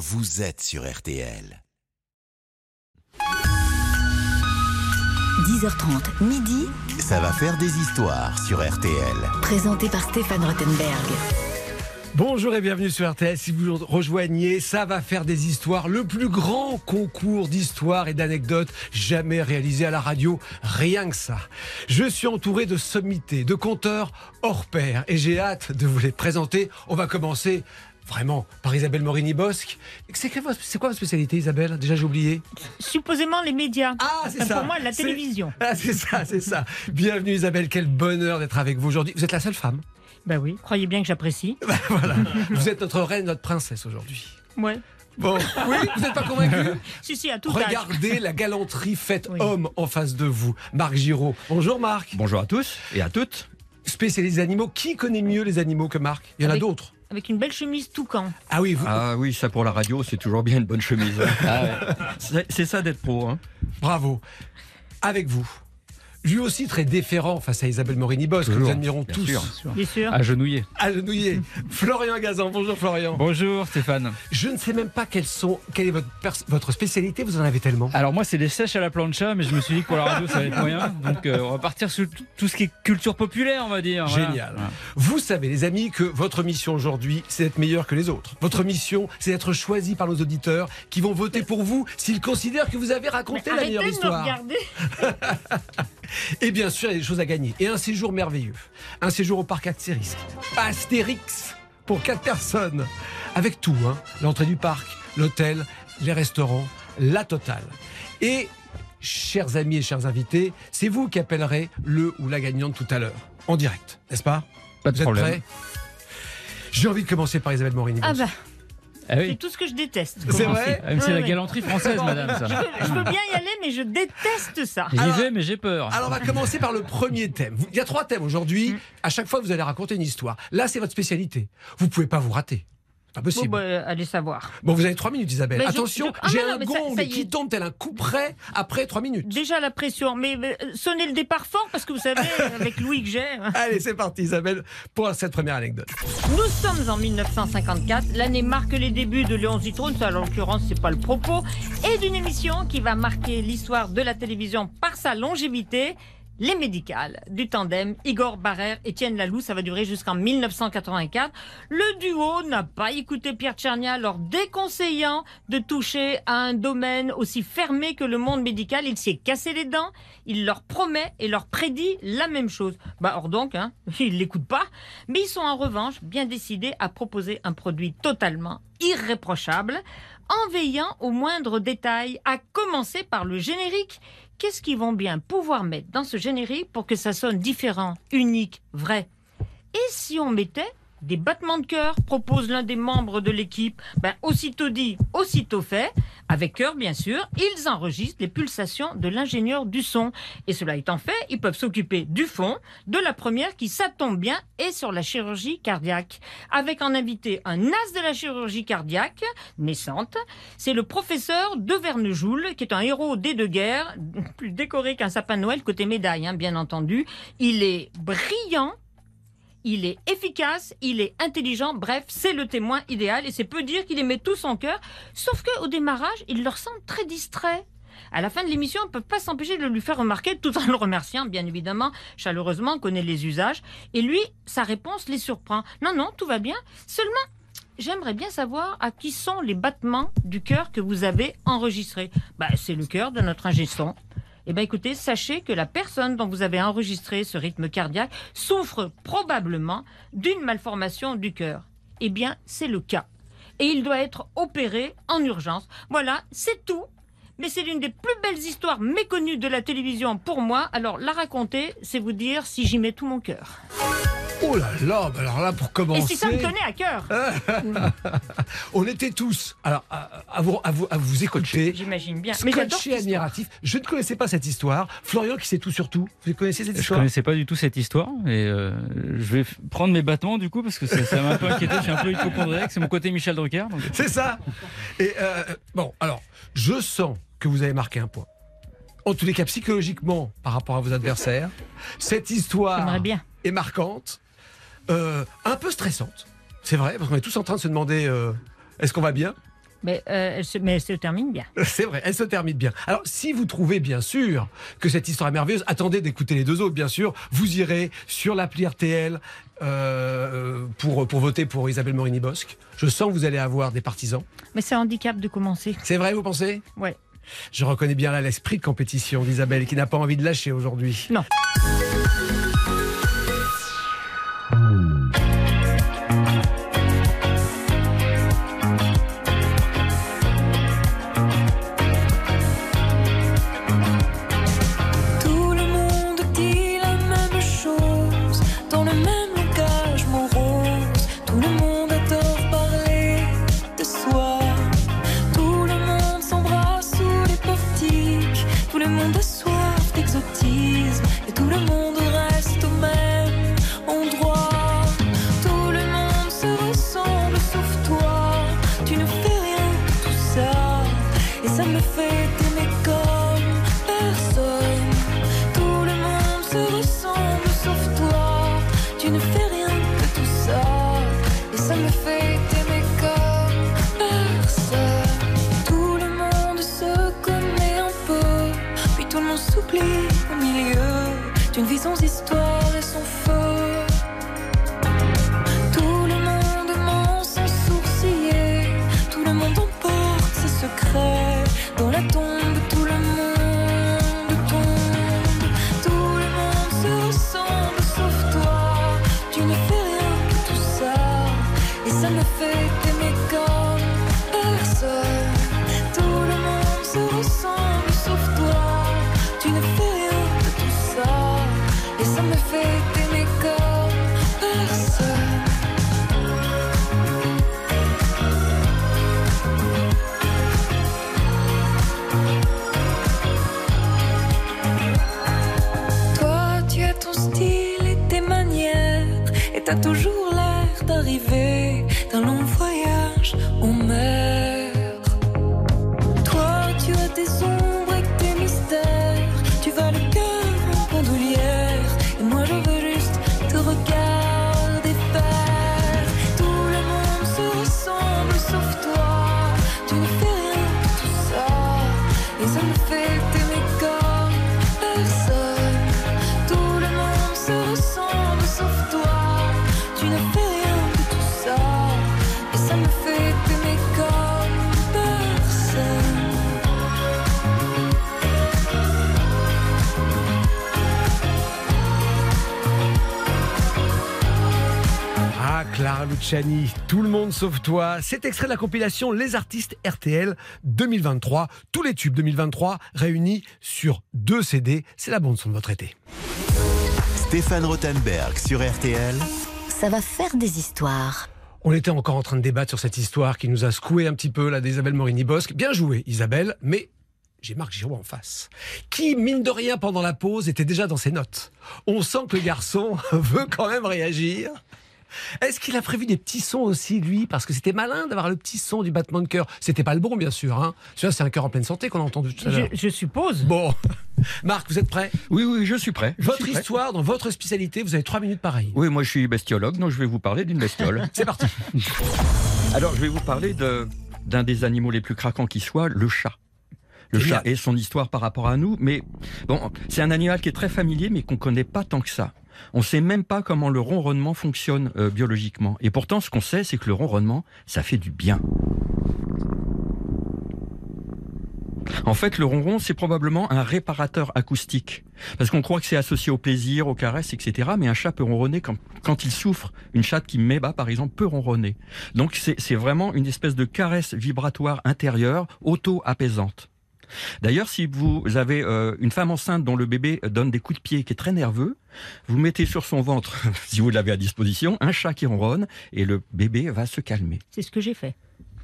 vous êtes sur RTL. 10h30, midi, Ça va faire des histoires sur RTL. présenté par Stéphane Rottenberg. Bonjour et bienvenue sur RTL. Si vous nous rejoignez, ça va faire des histoires. Le plus grand concours d'histoires et d'anecdotes jamais réalisé à la radio. Rien que ça. Je suis entouré de sommités, de conteurs hors pair et j'ai hâte de vous les présenter. On va commencer vraiment par Isabelle Morini-Bosque. C'est quoi, c'est quoi votre spécialité Isabelle? Déjà j'ai oublié. Supposément les médias. Ah, c'est Enfin, ça. Pour moi, la C'est- télévision. Ah, c'est ça, c'est ça. Bienvenue Isabelle, quel bonheur d'être avec vous aujourd'hui. Vous êtes la seule femme. Bah oui, croyez bien que j'apprécie. voilà. Vous êtes notre reine, notre princesse aujourd'hui. Ouais. Bon, oui, vous n'êtes pas convaincu Si, si, à tout âge. Regardez la galanterie faite Oui. homme en face de vous. Marc Giraud. Bonjour Marc. Bonjour à tous et à toutes. Spécialiste des animaux. Qui connaît mieux les animaux que Marc? Il y en a d'autres. Avec une belle chemise toucan. Ah oui, vous- Ah oui, ça pour la radio, c'est toujours bien une bonne chemise. Ah ouais. C'est- C'est ça d'être pro. Hein. bravo. Avec vous. Lui aussi très déférent face à Isabelle Morini-Bosque, que nous admirons bien tous. sûr. Bien sûr. Agenouillé. Agenouillé. Florian Gazan. Bonjour Florian. Bonjour Stéphane. Je ne sais même pas quelles sont, quelle est votre, votre spécialité, vous en avez tellement. Alors moi c'est des sèches à la plancha, mais je me suis dit que pour la radio ça va être moyen. Donc euh, on va partir sur tout, ce qui est culture populaire, on va dire. Génial. Voilà. Vous savez, les amis, que votre mission aujourd'hui, c'est d'être meilleur que les autres. Votre mission, c'est d'être choisi par nos auditeurs qui vont voter pour vous s'ils considèrent que vous avez raconté la meilleure de me histoire. regarder. Et bien sûr, il y a des choses à gagner. Et un séjour merveilleux. Un séjour au parc Astérix. Astérix pour quatre personnes. Avec tout, hein. L'entrée du parc, l'hôtel, les restaurants, la totale. Et, chers amis et chers invités, c'est vous qui appellerez le ou la gagnante tout à l'heure. En direct, n'est-ce pas? Pas de Vous êtes problème. prêts? J'ai envie de commencer par Isabelle Morini. Ah bah, Ah c'est tout ce que je déteste. C'est vrai Ah, c'est Ouais, la galanterie française, madame. Ça. Je peux, je peux bien y aller, mais je déteste ça. J'y vais, mais j'ai peur. Alors on va commencer par le premier thème. Il y a trois thèmes aujourd'hui. À chaque fois, vous allez raconter une histoire. Là, c'est votre spécialité. Vous pouvez pas vous rater. Pas Bon, bah, allez savoir. Bon, vous avez trois minutes, Isabelle. Mais Attention, je- ah j'ai non, un ça- gong ça qui tombe tel un coup près après trois minutes. Déjà la pression, mais euh, sonnez le départ fort parce que vous savez, avec Louis que j'ai. hein. Allez, c'est parti, Isabelle, pour cette première anecdote. Nous sommes en 1954. L'année marque les débuts de Léon Zitrone, ça, en l'occurrence, c'est pas le propos, et d'une émission qui va marquer l'histoire de la télévision par sa longévité. Les médicales du tandem Igor Barrère, Étienne Laloux, ça va durer jusqu'en 1984. Le duo n'a pas écouté Pierre Tchernia, leur déconseillant de toucher à un domaine aussi fermé que le monde médical. Il s'y est cassé les dents. Il leur promet et leur prédit la même chose. Bah, or donc, hein, ils l'écoutent pas. Mais ils sont en revanche bien décidés à proposer un produit totalement irréprochable, en veillant aux moindres détails, à commencer par le générique. Qu'est-ce qu'ils vont bien pouvoir mettre dans ce générique pour que ça sonne différent, unique, vrai? Et si on mettait des battements de cœur, propose l'un des membres de l'équipe. Ben, aussitôt dit, aussitôt fait. Avec cœur, bien sûr, ils enregistrent les pulsations de l'ingénieur du son. Et cela étant fait, ils peuvent s'occuper du fond, de la première qui, ça tombe bien, est sur la chirurgie cardiaque. Avec en invité un as de la chirurgie cardiaque, naissante. C'est le professeur de Vernejoul, qui est un héros des deux guerres, plus décoré qu'un sapin de Noël, côté médaille, hein, bien entendu. Il est brillant, il est efficace, il est intelligent, bref, c'est le témoin idéal et c'est peu dire qu'il aimait tout son cœur, sauf qu'au démarrage, il leur semble très distrait. À la fin de l'émission, on ne peut pas s'empêcher de lui faire remarquer, tout en le remerciant, bien évidemment, chaleureusement, connaît les usages. Et lui, sa réponse les surprend. Non, non, tout va bien. Seulement, j'aimerais bien savoir à qui sont les battements du cœur que vous avez enregistrés. Bah, c'est le cœur de notre ingé. Eh bien, écoutez, sachez que la personne dont vous avez enregistré ce rythme cardiaque souffre probablement d'une malformation du cœur. Eh bien, c'est le cas. Et il doit être opéré en urgence. Voilà, c'est tout. Mais c'est l'une des plus belles histoires méconnues de la télévision pour moi. Alors, la raconter, c'est vous dire si j'y mets tout mon cœur. Oh là là, bah alors là, pour Et commencer. si ça me tenait à cœur On était tous, alors, à, à vous, à, vous, à vous écouter. J'imagine bien. Mais j'adore histoire. admiratif. Je ne connaissais pas cette histoire. Florian qui sait tout sur tout. Vous connaissez cette Je histoire? connaissais pas du tout cette histoire et euh, je vais prendre mes battements du coup parce que ça m'a un peu inquiété. Je suis un peu hypochondriaque, c'est mon côté Michel Drucker. donc- C'est ça. Et euh, bon, alors, je sens que vous avez marqué un point. En tous les cas, psychologiquement, par rapport à vos adversaires, cette histoire bien. est marquante, euh, un peu stressante. C'est vrai, parce qu'on est tous en train de se demander euh, est-ce qu'on va bien? Mais, euh, elle se, mais elle se termine bien. C'est vrai, elle se termine bien. Alors, si vous trouvez bien sûr que cette histoire est merveilleuse, attendez d'écouter les deux autres, bien sûr. Vous irez sur l'appli RTL euh, pour, pour voter pour Isabelle Morini-Bosque. Je sens que vous allez avoir des partisans. Mais c'est un handicap de commencer. C'est vrai, vous pensez? Ouais. Je reconnais bien là l'esprit de compétition d'Isabelle qui n'a pas envie de lâcher aujourd'hui. Non. Vie sans histoire Luciani, tout le monde sauf toi. C'est extrait de la compilation Les artistes RTL 2023. Tous les tubes 2023 réunis sur deux CD. C'est la bande son de votre été. Stéphane Rothenberg sur RTL. Ça va faire des histoires. On était encore en train de débattre sur cette histoire qui nous a secoué un petit peu, là, d'Isabelle Morini-Bosque. Bien joué, Isabelle, mais j'ai Marc Giraud en face, qui, mine de rien, pendant la pause, était déjà dans ses notes. On sent que le garçon veut quand même réagir. Est-ce qu'il a prévu des petits sons aussi, lui? Parce que c'était malin d'avoir le petit son du battement de cœur. C'était pas le bon, bien sûr. Hein Celui-là, c'est un cœur en pleine santé qu'on a entendu tout à Je, l'heure. je suppose. Bon, Marc, vous êtes prêt? Oui, oui, je suis prêt. Je Votre suis prêt. histoire, dans votre spécialité, vous avez trois minutes pareil. Oui, moi je suis bestiologue, donc je vais vous parler d'une bestiole. C'est parti. Alors, je vais vous parler de- d'un des animaux les plus craquants qui soit, le chat. Le chat et son histoire par rapport à nous, mais bon, c'est un animal qui est très familier, mais qu'on connaît pas tant que ça. On sait même pas comment le ronronnement fonctionne euh, biologiquement. Et pourtant, ce qu'on sait, c'est que le ronronnement, ça fait du bien. En fait, le ronron, c'est probablement un réparateur acoustique. Parce qu'on croit que c'est associé au plaisir, aux caresses, etc. Mais un chat peut ronronner quand, quand il souffre. Une chatte qui met bas, par exemple, peut ronronner. Donc c'est c'est vraiment une espèce de caresse vibratoire intérieure, auto-apaisante. D'ailleurs, si vous avez euh, une femme enceinte dont le bébé donne des coups de pied, qui est très nerveux, vous mettez sur son ventre, si vous l'avez à disposition, un chat qui ronronne et le bébé va se calmer. C'est ce que j'ai fait.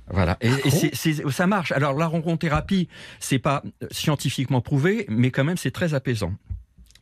Voilà, et, c'est- ça marche. Alors la ronron-thérapie, c'est pas scientifiquement prouvé, mais quand même c'est très apaisant.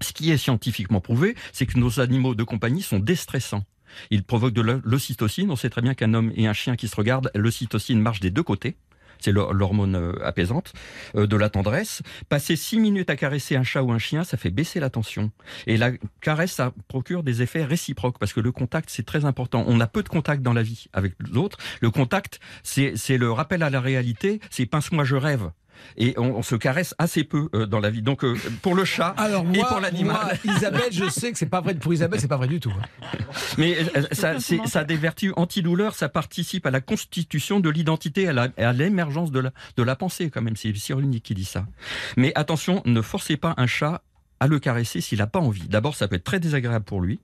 Ce qui est scientifiquement prouvé, c'est que nos animaux de compagnie sont déstressants. Ils provoquent de l'o- l'ocytocine. On sait très bien qu'un homme et un chien qui se regardent, l'ocytocine marche des deux côtés. C'est l'hor- l'hormone euh, apaisante euh, de la tendresse. Passer six minutes à caresser un chat ou un chien, ça fait baisser la tension. Et la caresse, ça procure des effets réciproques parce que le contact, c'est très important. On a peu de contact dans la vie avec l'autre. Le contact, c'est le rappel à la réalité, c'est pince-moi, je rêve. Et on, on se caresse assez peu euh, dans la vie. Donc euh, pour le chat Alors et pour l'animal. Isabelle, je sais que c'est pas vrai. Pour Isabelle, c'est pas vrai du tout. hein. Mais euh, ça, c'est- ça a des vertus antidouleurs, ça participe à la constitution de l'identité, à l'émergence de la, de la pensée quand même. C'est Cyrulnik qui dit ça. Mais attention, ne forcez pas un chat à le caresser s'il n'a pas envie. D'abord, ça peut être très désagréable pour lui.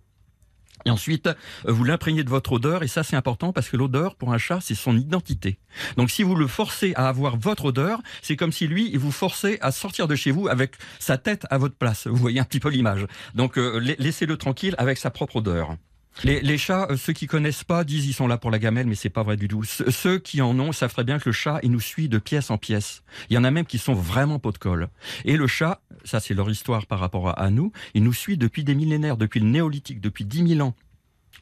Et ensuite, euh, vous l'imprégnez de votre odeur, et ça c'est important parce que l'odeur, pour un chat, c'est son identité. Donc si vous le forcez à avoir votre odeur, c'est comme si lui, il vous forçait à sortir de chez vous avec sa tête à votre place. Vous voyez un petit peu l'image. Donc euh, la- laissez-le tranquille avec sa propre odeur. Les, chats, euh, ceux qui connaissent pas, disent ils sont là pour la gamelle, mais c'est pas vrai du tout. Ceux, qui en ont savent très bien que le chat, il nous suit de pièce en pièce. Il y en a même qui sont vraiment pot de colle. Et le chat, ça c'est leur histoire par rapport à, nous, il nous suit depuis des millénaires, depuis le néolithique, depuis 10 000 ans.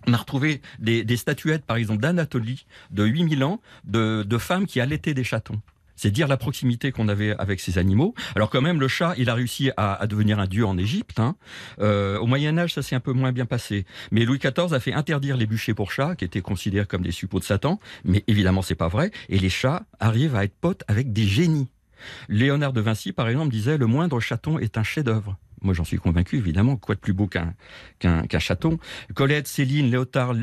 On a retrouvé des, des statuettes, par exemple, d'Anatolie, de 8000 ans, de, de femmes qui allaitaient des chatons. C'est dire la proximité qu'on avait avec ces animaux. Alors quand même, le chat, il a réussi à, devenir un dieu en Égypte. Hein. Euh, au Moyen Âge, ça s'est un peu moins bien passé. Mais Louis XIV a fait interdire les bûchers pour chats, qui étaient considérés comme des suppôts de Satan. Mais évidemment, c'est pas vrai. Et les chats arrivent à être potes avec des génies. Léonard de Vinci, par exemple, disait le moindre chaton est un chef-d'œuvre. Moi, j'en suis convaincu, évidemment. Quoi de plus beau qu'un qu'un qu'un chaton Colette, Céline, Léotard,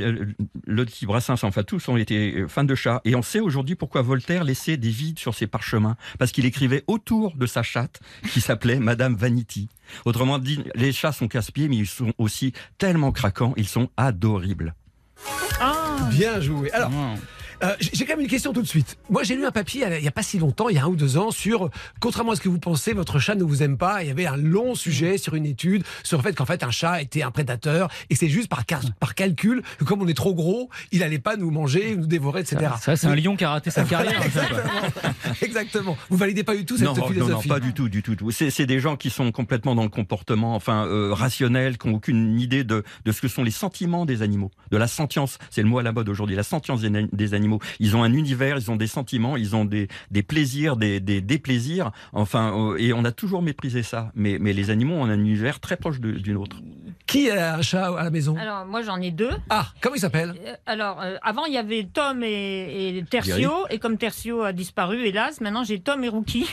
Lottie, Brassens, enfin tous ont été euh, fans de chats. Et on sait aujourd'hui pourquoi Voltaire laissait des vides sur ses parchemins. Parce qu'il écrivait autour de sa chatte, qui s'appelait Madame Vanity. Autrement dit, les chats sont casse-pieds, mais ils sont aussi tellement craquants, ils sont adoribles. Ah, Bien joué. Alors. Euh, j'ai quand même une question tout de suite. Moi, j'ai lu un papier il n'y a pas si longtemps, il y a un ou deux ans, sur contrairement à ce que vous pensez, votre chat ne vous aime pas. Il y avait un long sujet sur une étude sur le fait qu'en fait un chat était un prédateur et c'est juste par, car- par calcul que comme on est trop gros, il allait pas nous manger, nous dévorer, etc. Ça, c'est un lion qui a raté sa carrière. Exactement. Exactement. Vous validez pas du tout cette non, non, philosophie. non, pas du tout, du tout. C'est c'est des gens qui sont complètement dans le comportement, enfin euh, rationnel, qui n'ont aucune idée de, de ce que sont les sentiments des animaux, de la sentience. C'est le mot à la mode aujourd'hui, la sentience des, des animaux. Ils ont un univers, ils ont des sentiments, ils ont des, des plaisirs, des, des déplaisirs. Enfin, euh, et on a toujours méprisé ça. Mais, mais les animaux ont un univers très proche du nôtre. Qui a un chat à la maison? Alors moi j'en ai deux. Ah, comment il s'appelle? Euh, Alors, euh, avant, il y avait Tom et, et Tertio, et comme Tertio a disparu, hélas, maintenant j'ai Tom et Rookie.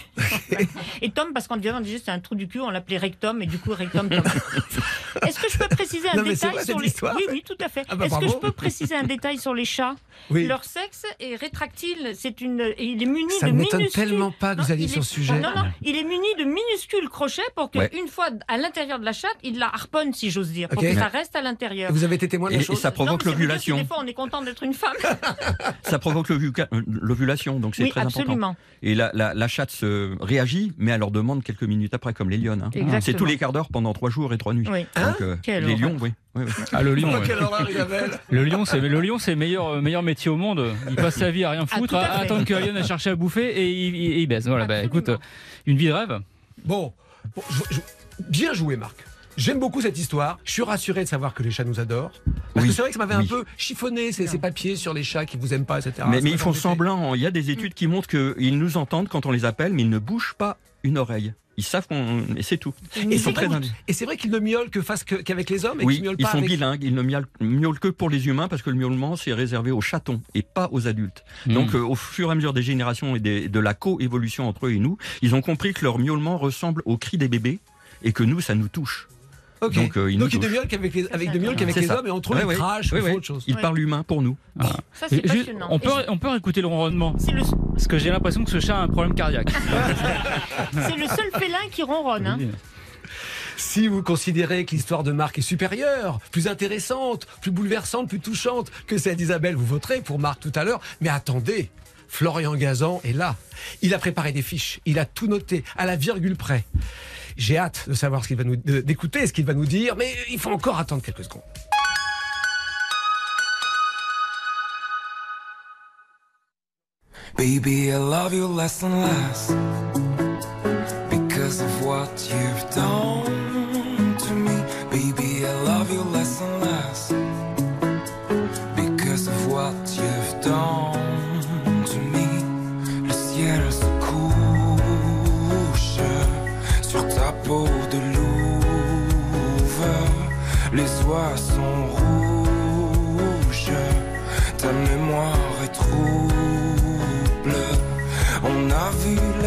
et Tom, parce qu'on disait c'est un trou du cul, on l'appelait Rectum, et du coup Rectum Tom. Est-ce que je peux préciser un Non, détail vrai, sur les. Oui, oui, tout à fait. Ah bah, Est-ce que je peux préciser un détail sur les chats Oui. Leur sexe est rétractile. C'est une, il est muni Ça de ne m'étonne minuscules. tellement pas que vous alliez sur ce sujet. Non, non, il est muni de minuscules crochets pour que Ouais. une fois à l'intérieur de la chatte, il la harponne, si j'ose dire, pour que ça reste à l'intérieur. Vous avez été témoin de Et, la et ça provoque l'ovulation. Des fois, on est content d'être une femme. Ça provoque l'ovu- l'ovulation, donc c'est Oui, très important. absolument. Et la, la, la chatte se réagit, mais elle leur demande quelques minutes après, comme les lionnes. hein. Exactement. C'est tous les quarts d'heure pendant trois jours et trois nuits. Oui. Hein Donc, euh, les lions, oui. oui, oui. Ah, le lion. Oh, ouais. quelle horreur, Isabelle Le lion, c'est le lion, c'est le meilleur euh, meilleur métier au monde. Il passe sa vie à rien Ah, foutre, à attendre que la lion ait cherché à bouffer et il, il- il baisse. Voilà, bah écoute, euh, une vie de rêve. Bon, bon, je- je- bien joué, Marc. J'aime beaucoup cette histoire. Je suis rassuré de savoir que les chats nous adorent. Parce Oui, que c'est vrai que ça m'avait oui. un peu chiffonné ces, ces papiers sur les chats qui vous aiment pas, etc. mais, ils font semblant. Il y a des études qui montrent qu'ils nous entendent quand on les appelle, mais ils ne bougent pas une oreille. Ils savent qu'on. Et c'est tout. Ils Et nous Ils sont très écoutent. indus. Et c'est vrai qu'ils ne miaulent que face que- qu'avec les hommes et Oui, qu'ils miaulent ils pas sont avec... bilingues. Ils ne miaulent, miaulent que pour les humains parce que le miaulement, c'est réservé aux chatons et pas aux adultes. Hmm. Donc, euh, au fur et à mesure des générations et des- de la coévolution entre eux et nous, ils ont compris que leur miaulement ressemble au cri des bébés et que nous, ça nous touche. Donc, euh, Donc ils ne qu'avec les, avec, qu'avec ça. hommes et entre eux, Ouais, ils ouais. crachent Oui, ou font oui. autre chose. Ouais. parlent humain pour nous. Ça, c'est Juste, passionnant. on, peut, on peut écouter le ronronnement. Le, Parce que j'ai l'impression que ce chat a un problème cardiaque. c'est le seul félin qui ronronne. hein. Si vous considérez que l'histoire de Marc est supérieure, plus intéressante, plus bouleversante, plus touchante que celle d'Isabelle, vous voterez pour Marc tout à l'heure. Mais attendez, Florian Gazan est là. Il a préparé des fiches, il a tout noté à la virgule près. J'ai hâte de savoir ce qu'il va nous, d'écouter ce qu'il va nous dire, mais il faut encore attendre quelques secondes. Baby, I love you less and less because of what you've done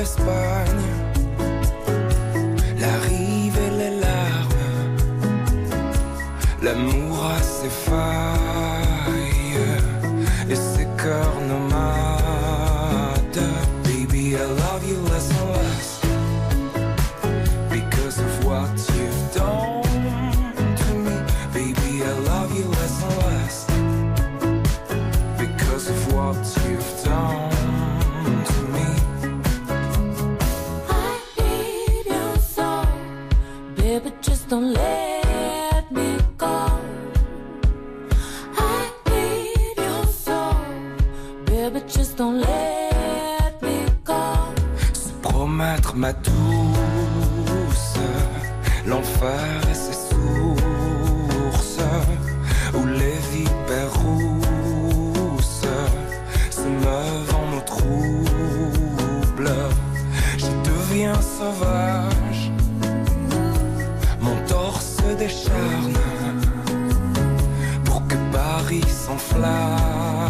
l'Espagne, la rive et les larmes. L'amour a ses failles l'enfer et ses sources, où les vipères rousses se meuvent en eau trouble. Je deviens sauvage, mon torse décharne pour que Paris s'enflamme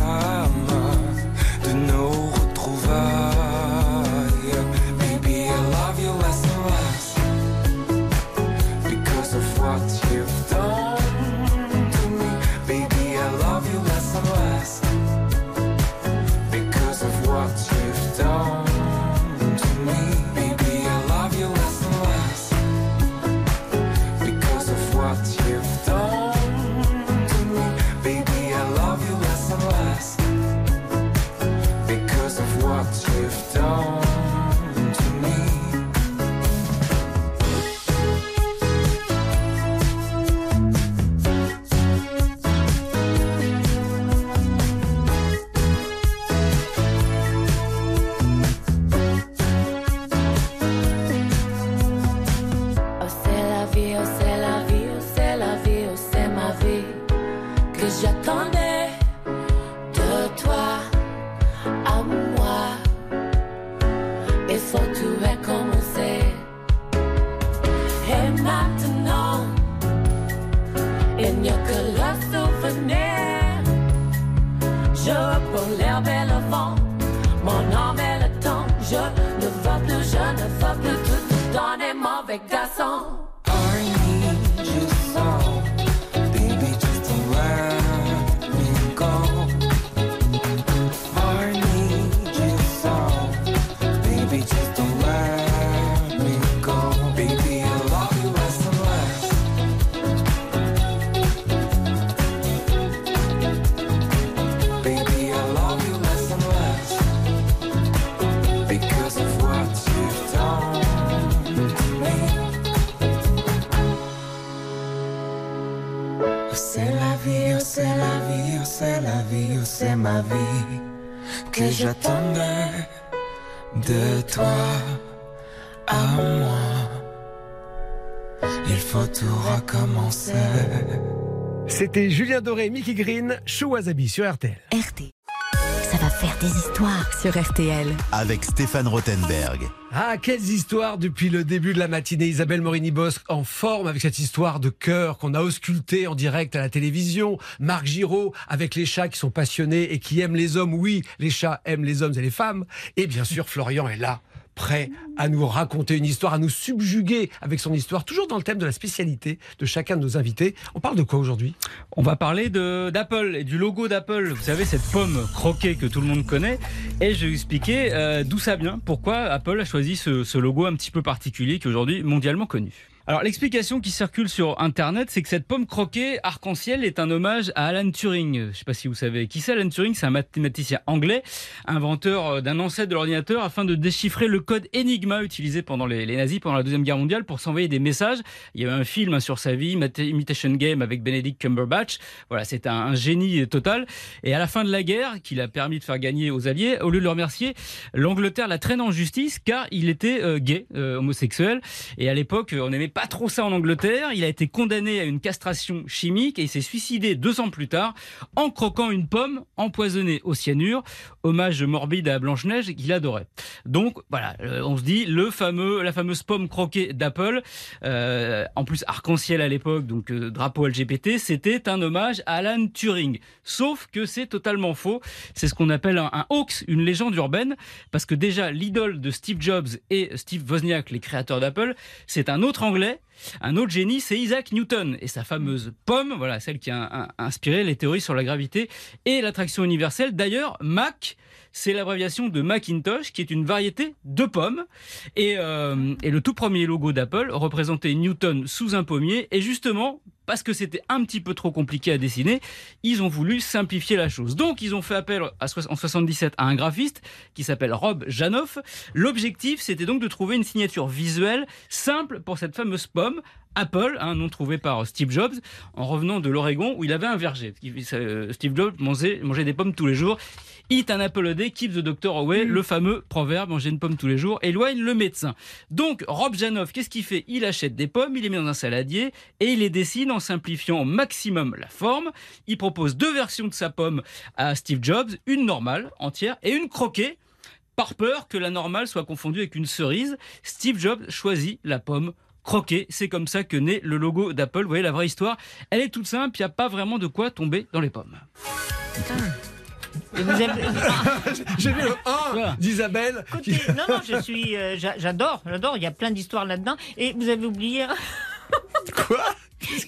ma vie que j'attendais de toi à moi. Il faut tout recommencer. C'était Julien Doré, Mickey Green, Chou Wasabi sur RTL. RT. Des histoires sur RTL. avec Stéphane Rothenberg. Ah, quelles histoires depuis le début de la matinée. Isabelle Morini-Bosque en forme avec cette histoire de cœur qu'on a auscultée en direct à la télévision. Marc Giraud avec les chats qui sont passionnés et qui aiment les hommes. Oui, les chats aiment les hommes et les femmes. Et bien sûr, Florian est là prêt à nous raconter une histoire, à nous subjuguer avec son histoire, toujours dans le thème de la spécialité de chacun de nos invités. On parle de quoi aujourd'hui? On va parler d'Apple et du logo d'Apple. Vous savez, cette pomme croquée que tout le monde connaît. Et je vais expliquer euh, d'où ça vient, pourquoi Apple a choisi ce, ce logo un petit peu particulier qui est aujourd'hui mondialement connu. Alors l'explication qui circule sur Internet, c'est que cette pomme croquée arc-en-ciel est un hommage à Alan Turing. Je ne sais pas si vous savez qui c'est. Alan Turing, c'est un mathématicien anglais, inventeur euh, d'un ancêtre de l'ordinateur afin de déchiffrer le code Enigma utilisé pendant les, nazis pendant la deuxième guerre mondiale pour s'envoyer des messages. Il y avait un film hein, sur sa vie, Imitation Game avec Benedict Cumberbatch. Voilà, c'est un, génie total. Et à la fin de la guerre, qu'il a permis de faire gagner aux Alliés, au lieu de le remercier, l'Angleterre la traîne en justice car il était euh, gay, euh, homosexuel. Et à l'époque, on n'aimait pas trop ça en Angleterre. Il a été condamné à une castration chimique et il s'est suicidé deux ans plus tard en croquant une pomme empoisonnée au cyanure. Hommage morbide à Blanche-Neige qu'il adorait. Donc voilà, euh, on se dit le fameux, la fameuse pomme croquée d'Apple, euh, en plus arc-en-ciel à l'époque, donc euh, drapeau LGBT, c'était un hommage à Alan Turing. Sauf que c'est totalement faux. C'est ce qu'on appelle un, un hoax, une légende urbaine, parce que déjà l'idole de Steve Jobs et Steve Wozniak, les créateurs d'Apple, c'est un autre Anglais. Un autre génie, c'est Isaac Newton et sa fameuse pomme, voilà, celle qui a inspiré les théories sur la gravité et l'attraction universelle. D'ailleurs, Mac, c'est l'abréviation de Macintosh, qui est une variété de pommes. Et, euh, et le tout premier logo d'Apple représentait Newton sous un pommier. Et justement, parce que c'était un petit peu trop compliqué à dessiner, ils ont voulu simplifier la chose. Donc, ils ont fait appel en 77 à un graphiste qui s'appelle Rob Janoff. L'objectif, c'était donc de trouver une signature visuelle simple pour cette fameuse pomme. Apple, un nom trouvé par Steve Jobs, en revenant de l'Oregon où il avait un verger. Euh, Steve Jobs mangeait, mangeait des pommes tous les jours. Eat an apple a day, keep the doctor away, le fameux proverbe, manger une pomme tous les jours, éloigne le médecin. Donc, Rob Janoff, qu'est-ce qu'il fait? Il achète des pommes, il les met dans un saladier et il les dessine en simplifiant au maximum la forme. Il propose deux versions de sa pomme à Steve Jobs, une normale, entière, et une croquée. Par peur que la normale soit confondue avec une cerise, Steve Jobs choisit la pomme croquée. C'est comme ça que naît le logo d'Apple. Vous voyez, la vraie histoire, elle est toute simple, il n'y a pas vraiment de quoi tomber dans les pommes. Et vous avez- J'ai vu le 1 Voilà. d'Isabelle. qui- non, non, je suis, euh, j'a- j'adore, j'adore. Il y a plein d'histoires là-dedans. Et vous avez oublié, Quoi?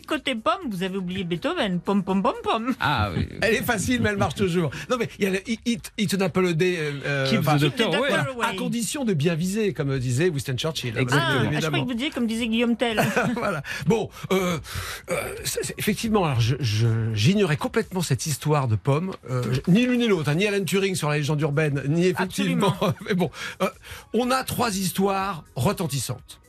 Côté pomme, vous avez oublié Beethoven? Pomme, pomme, pomme, pomme. Ah oui. Elle est facile, mais elle marche toujours. Non, mais il y a le Hit, hit an Apple a day. euh, Keep the enfin, doctor away. voilà, Away. à condition de bien viser, comme disait Winston Churchill. Exactement. Ah, je évidemment. que vous disiez comme disait Guillaume Tell. voilà. Bon, euh, euh, effectivement, alors j'ignorais complètement cette histoire de pommes, euh, je- ni l'une ni l'autre, hein, ni Alan Turing sur la légende urbaine, ni effectivement. Mais bon, euh, on a trois histoires retentissantes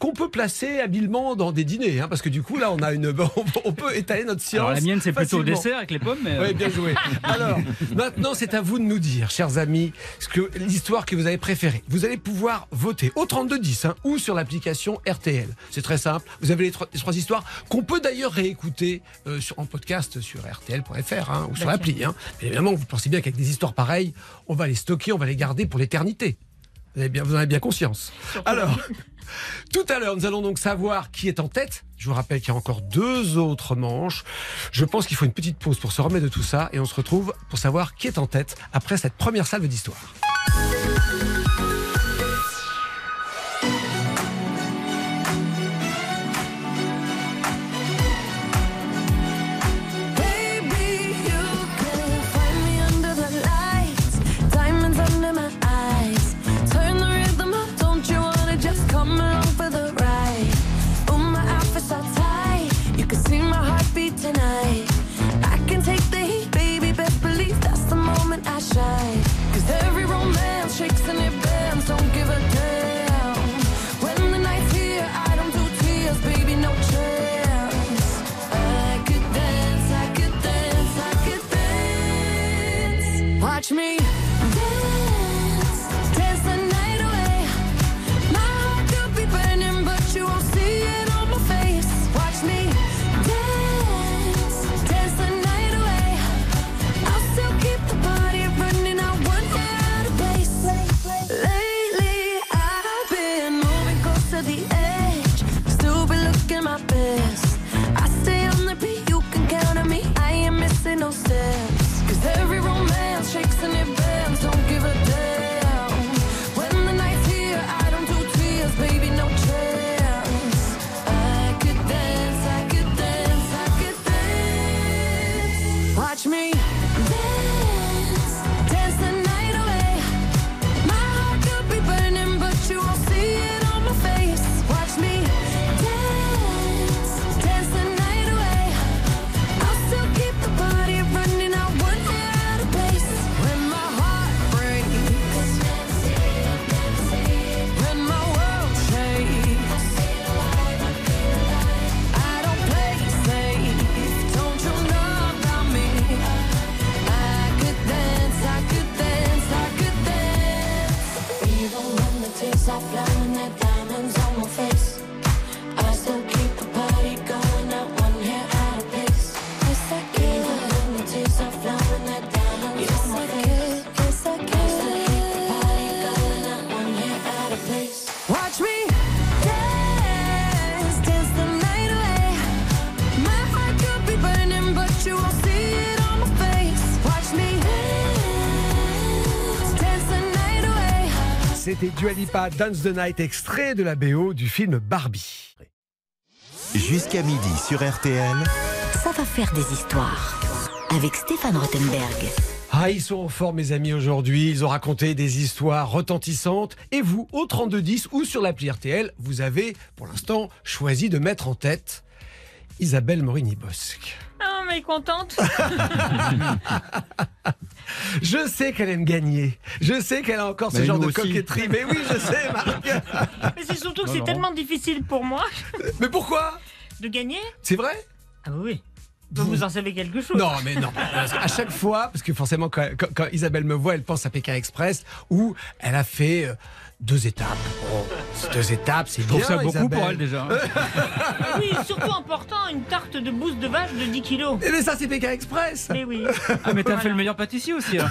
qu'on peut placer habilement dans des dîners, hein, parce que du coup là, on a une, on, peut étaler notre science. Alors la mienne, c'est plutôt au dessert avec les pommes, mais. euh, Oui, bien joué. Alors, maintenant, c'est à vous de nous dire, chers amis, ce que l'histoire que vous avez préférée. Vous allez pouvoir voter au 3210 hein, ou sur l'application RTL. C'est très simple. Vous avez les trois, les trois histoires qu'on peut d'ailleurs réécouter euh, sur, en podcast sur RTL.fr hein, ou sur l'appli. Hein. Mais évidemment, vous pensez bien qu'avec des histoires pareilles, on va les stocker, on va les garder pour l'éternité. Vous, avez bien, vous en avez bien conscience. Alors, tout à l'heure, nous allons donc savoir qui est en tête. Je vous rappelle qu'il y a encore deux autres manches. Je pense qu'il faut une petite pause pour se remettre de tout ça et on se retrouve pour savoir qui est en tête après cette première salve d'histoire. Me C'était Dua Lipa, Dance the Night, extrait de la BO du film Barbie. Jusqu'à midi sur RTL. Ça va faire des histoires. Avec Stéphane Rothenberg. Ah, ils sont forts, mes amis, aujourd'hui. Ils ont raconté des histoires retentissantes. Et vous, au 3210 ou sur l'appli RTL, vous avez, pour l'instant, choisi de mettre en tête Isabelle Morini-Bosque. Mais contente. Je sais qu'elle aime gagner. Je sais qu'elle a encore ce genre de aussi. coquetterie. Mais oui, je sais, Marc. Mais c'est surtout que c'est tellement difficile pour moi Mais pourquoi? De gagner? C'est vrai? Ah oui. Donc vous en savez quelque chose. Non, mais non. À chaque fois, parce que forcément, quand, quand- quand Isabelle me voit, elle pense à Pékin Express, où elle a fait euh, deux étapes. C'est deux étapes, c'est Je bien. trouve ça beaucoup Isabelle. pour elle déjà. hein. Oui, surtout important, une tarte de bouse de vache de 10 kilos. Eh, Mais ça, c'est Pékin Express. Mais oui. Ah, mais t'as Voilà. fait le meilleur pâtissier aussi. hein.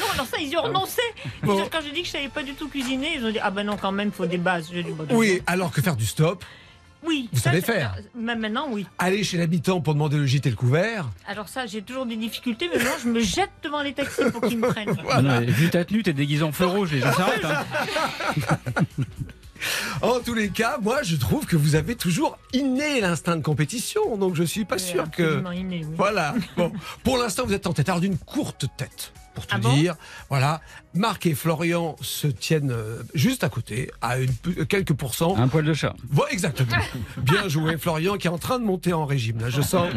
Non, alors ça, ils y ont renoncé. Bon. Quand j'ai dit que je savais pas du tout cuisiner, ils ont dit Ah ben non, quand même, faut des bases. Dit, Bah, Oui, alors que faire du stop, Oui. Vous ça, savez faire. Mais maintenant, oui. aller chez l'habitant pour demander le gîte et le couvert. Alors ça, j'ai toujours des difficultés, mais non, je me jette devant les taxis pour qu'ils me prennent. Vu ta tenue, t'es déguisé en feu rouge, les gens s'arrêtent. hein. En tous les cas, moi, je trouve que vous avez toujours inné l'instinct de compétition, donc je suis pas sûr que. Inné, oui. Voilà. Bon, pour l'instant, vous êtes en tête. Alors d'une courte tête, pour te Ah bon dire. Voilà. Marc et Florian se tiennent euh, juste à côté, à une, peu- quelques pourcents. Un poil de chat. Voilà, exactement. Bien joué, Florian, qui est en train de monter en régime. Là, je sens.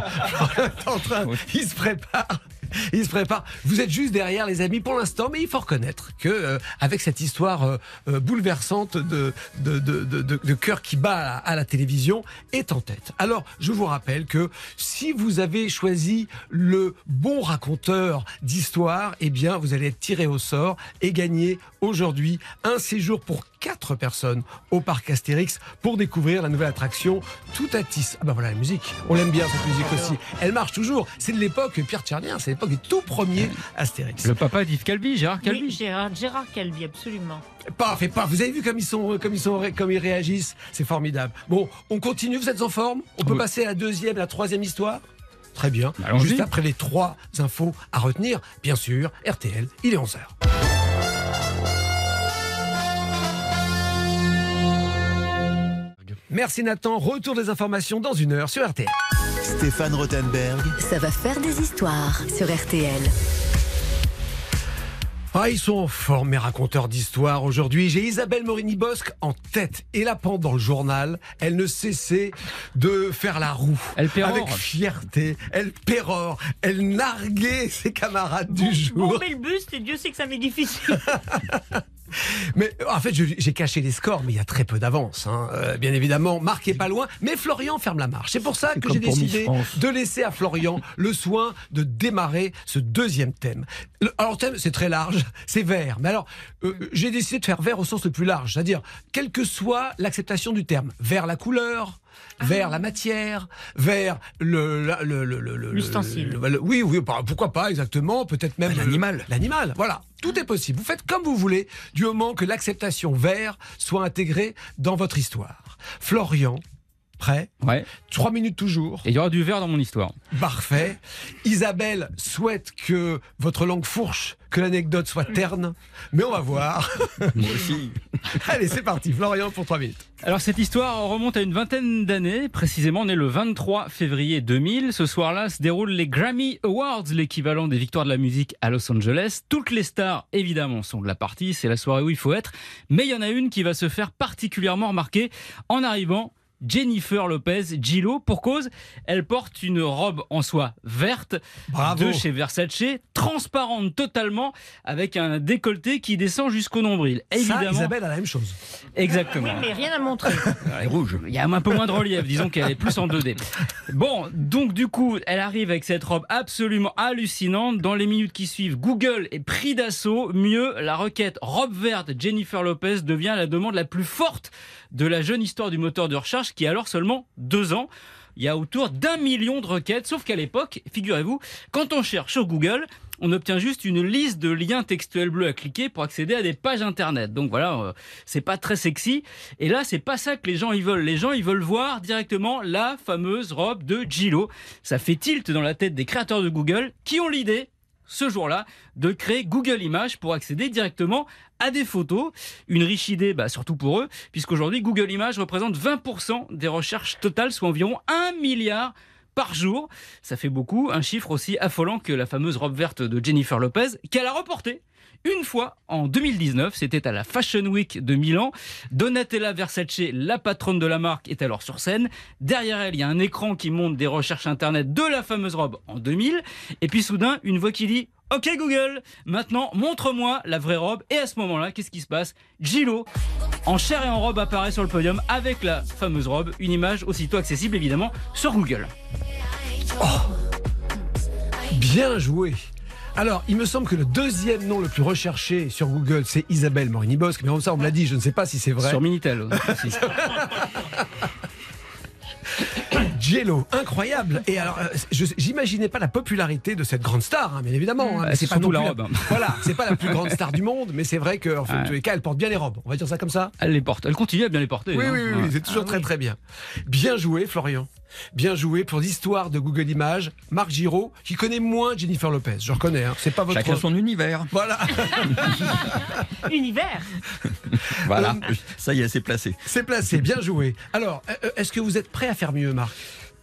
En train. Il se prépare. Il se prépare. Vous êtes juste derrière, les amis, pour l'instant, mais il faut reconnaître que euh, avec cette histoire euh, euh, bouleversante de de, de, de, cœur qui bat à la, à la télévision est en tête. Alors, je vous rappelle que si vous avez choisi le bon raconteur d'histoire, eh bien, vous allez être tiré au sort et gagner aujourd'hui un séjour pour quatre personnes au parc Astérix pour découvrir la nouvelle attraction Tout à Tis. Ah bah voilà la musique, on l'aime bien cette musique aussi. Elle marche toujours. C'est de l'époque Pierre Tchernien, c'est l'époque des tout premiers Astérix. Le papa d'Yves Calvi, Gérard Calvi. Oui, Gérard, Gérard Calvi, absolument. Pas, fait pas. Vous avez vu comme ils sont, comme ils sont, comme ils réagissent? C'est formidable. Bon, on continue. Vous êtes en forme? On peut Oui. passer à la deuxième, la troisième histoire? Très bien. Allons-y. Juste après les trois infos à retenir, bien sûr, RTL, il est 11h. Merci Nathan. Retour des informations dans une heure sur RTL. Stéphane Rothenberg. Ça va faire des histoires sur RTL. Ah, ils sont en forme, mes raconteurs d'histoire. Aujourd'hui, j'ai Isabelle Morini-Bosque en tête. Et là, pendant le journal, elle ne cessait de faire la roue. Elle pérore. Avec fierté. Elle pérore. Elle narguait ses camarades du Bon, jour. le buste, et Dieu sait que ça m'est difficile. Mais en fait, j'ai caché les scores, mais il y a très peu d'avance. hein. Euh, bien évidemment, Marc est pas loin, mais Florian ferme la marche. C'est pour ça que j'ai décidé de laisser à Florian le soin de démarrer ce deuxième thème. Le- alors, le thème, c'est très large, c'est vert. Mais alors, euh, j'ai décidé de faire vert au sens le plus large, c'est-à-dire, quelle que soit l'acceptation du terme, vert la couleur, vers la matière, vers le la- le le le- le- L'ustensile. le- le- oui, oui, bah, pourquoi pas exactement, peut-être même L'animal. L'animal, voilà. Tout est possible. Vous faites comme vous voulez, du moment que l'acceptation vert soit intégrée dans votre histoire. Florian, prêt Ouais. Trois minutes toujours. Et il y aura du verre dans mon histoire. Parfait. Isabelle souhaite que votre langue fourche, que l'anecdote soit terne, mais on va voir. Moi aussi. Allez, c'est parti. Florian pour trois minutes. Alors cette histoire remonte à une vingtaine d'années, précisément on est le 23 février 2000. Ce soir-là se déroulent les Grammy Awards, l'équivalent des victoires de la musique à Los Angeles. Toutes les stars évidemment sont de la partie, c'est la soirée où il faut être, mais il y en a une qui va se faire particulièrement remarquer en arrivant. Jennifer Lopez, Gillo, pour cause, elle porte une robe en soie verte Bravo. de chez Versace, transparente totalement, avec un décolleté qui descend jusqu'au nombril. Ça, Évidemment, Isabelle a la même chose. exactement. Oui, mais rien à montrer. Elle est rouge. Il y a un peu moins de relief, disons qu'elle est plus en 2D. Bon, donc du coup, elle arrive avec cette robe absolument hallucinante. Dans les minutes qui suivent, Google est pris d'assaut. Mieux, la requête robe verte Jennifer Lopez devient la demande la plus forte de la jeune histoire du moteur de recherche qui a alors seulement deux ans. Il y a autour d'un million de requêtes, sauf qu'à l'époque, figurez-vous, quand on cherche sur Google, on obtient juste une liste de liens textuels bleus à cliquer pour accéder à des pages internet. Donc voilà, euh, c'est pas très sexy. Et là, c'est pas ça que les gens ils veulent. Les gens ils veulent voir directement la fameuse robe de Gillo. Ça fait tilt dans la tête des créateurs de Google qui ont l'idée ce jour-là, de créer Google Images pour accéder directement à des photos. Une riche idée, bah, surtout pour eux, puisqu'aujourd'hui, Google Images représente 20% des recherches totales, soit environ 1 milliard par jour. Ça fait beaucoup, un chiffre aussi affolant que la fameuse robe verte de Jennifer Lopez, qu'elle a reportée une fois en 2019, c'était à la Fashion Week de Milan. Donatella Versace, la patronne de la marque, est alors sur scène. Derrière elle, il y a un écran qui montre des recherches internet de la fameuse robe en 2000. Et puis soudain, une voix qui dit Ok Google, maintenant montre-moi la vraie robe. Et à ce moment-là, qu'est-ce qui se passe? Gilo, en chair et en robe, apparaît sur le podium avec la fameuse robe. Une image aussitôt accessible évidemment sur Google. Bien joué. Alors, il me semble que le deuxième nom le plus recherché sur Google, c'est Isabelle Morini-Bosque. Mais comme ça, on me l'a dit, je ne sais pas si c'est vrai. Sur Minitel aussi. Jello, incroyable. Et alors, euh, je- j'imaginais pas la popularité de cette grande star, hein, bien évidemment. hein, Bah, mais c'est pas plus la robe, hein. Voilà, c'est pas la plus grande star du monde, mais c'est vrai fait, Ouais. tous les cas, elle porte bien les robes. On va dire ça comme ça. Elle les porte. Elle continue à bien les porter. Oui, hein. oui, oui, oui, Ouais. c'est toujours Ah très oui. très bien. Bien joué, Florian. Bien joué pour l'histoire de Google Images. Marc Giraud, qui connaît moins Jennifer Lopez. Je reconnais, hein, c'est pas votre. Chacun son univers. Voilà, Univers. Voilà, ça y est, c'est placé. c'est placé, bien joué. Alors, euh, euh, est-ce que vous êtes prêt à faire mieux, Marc?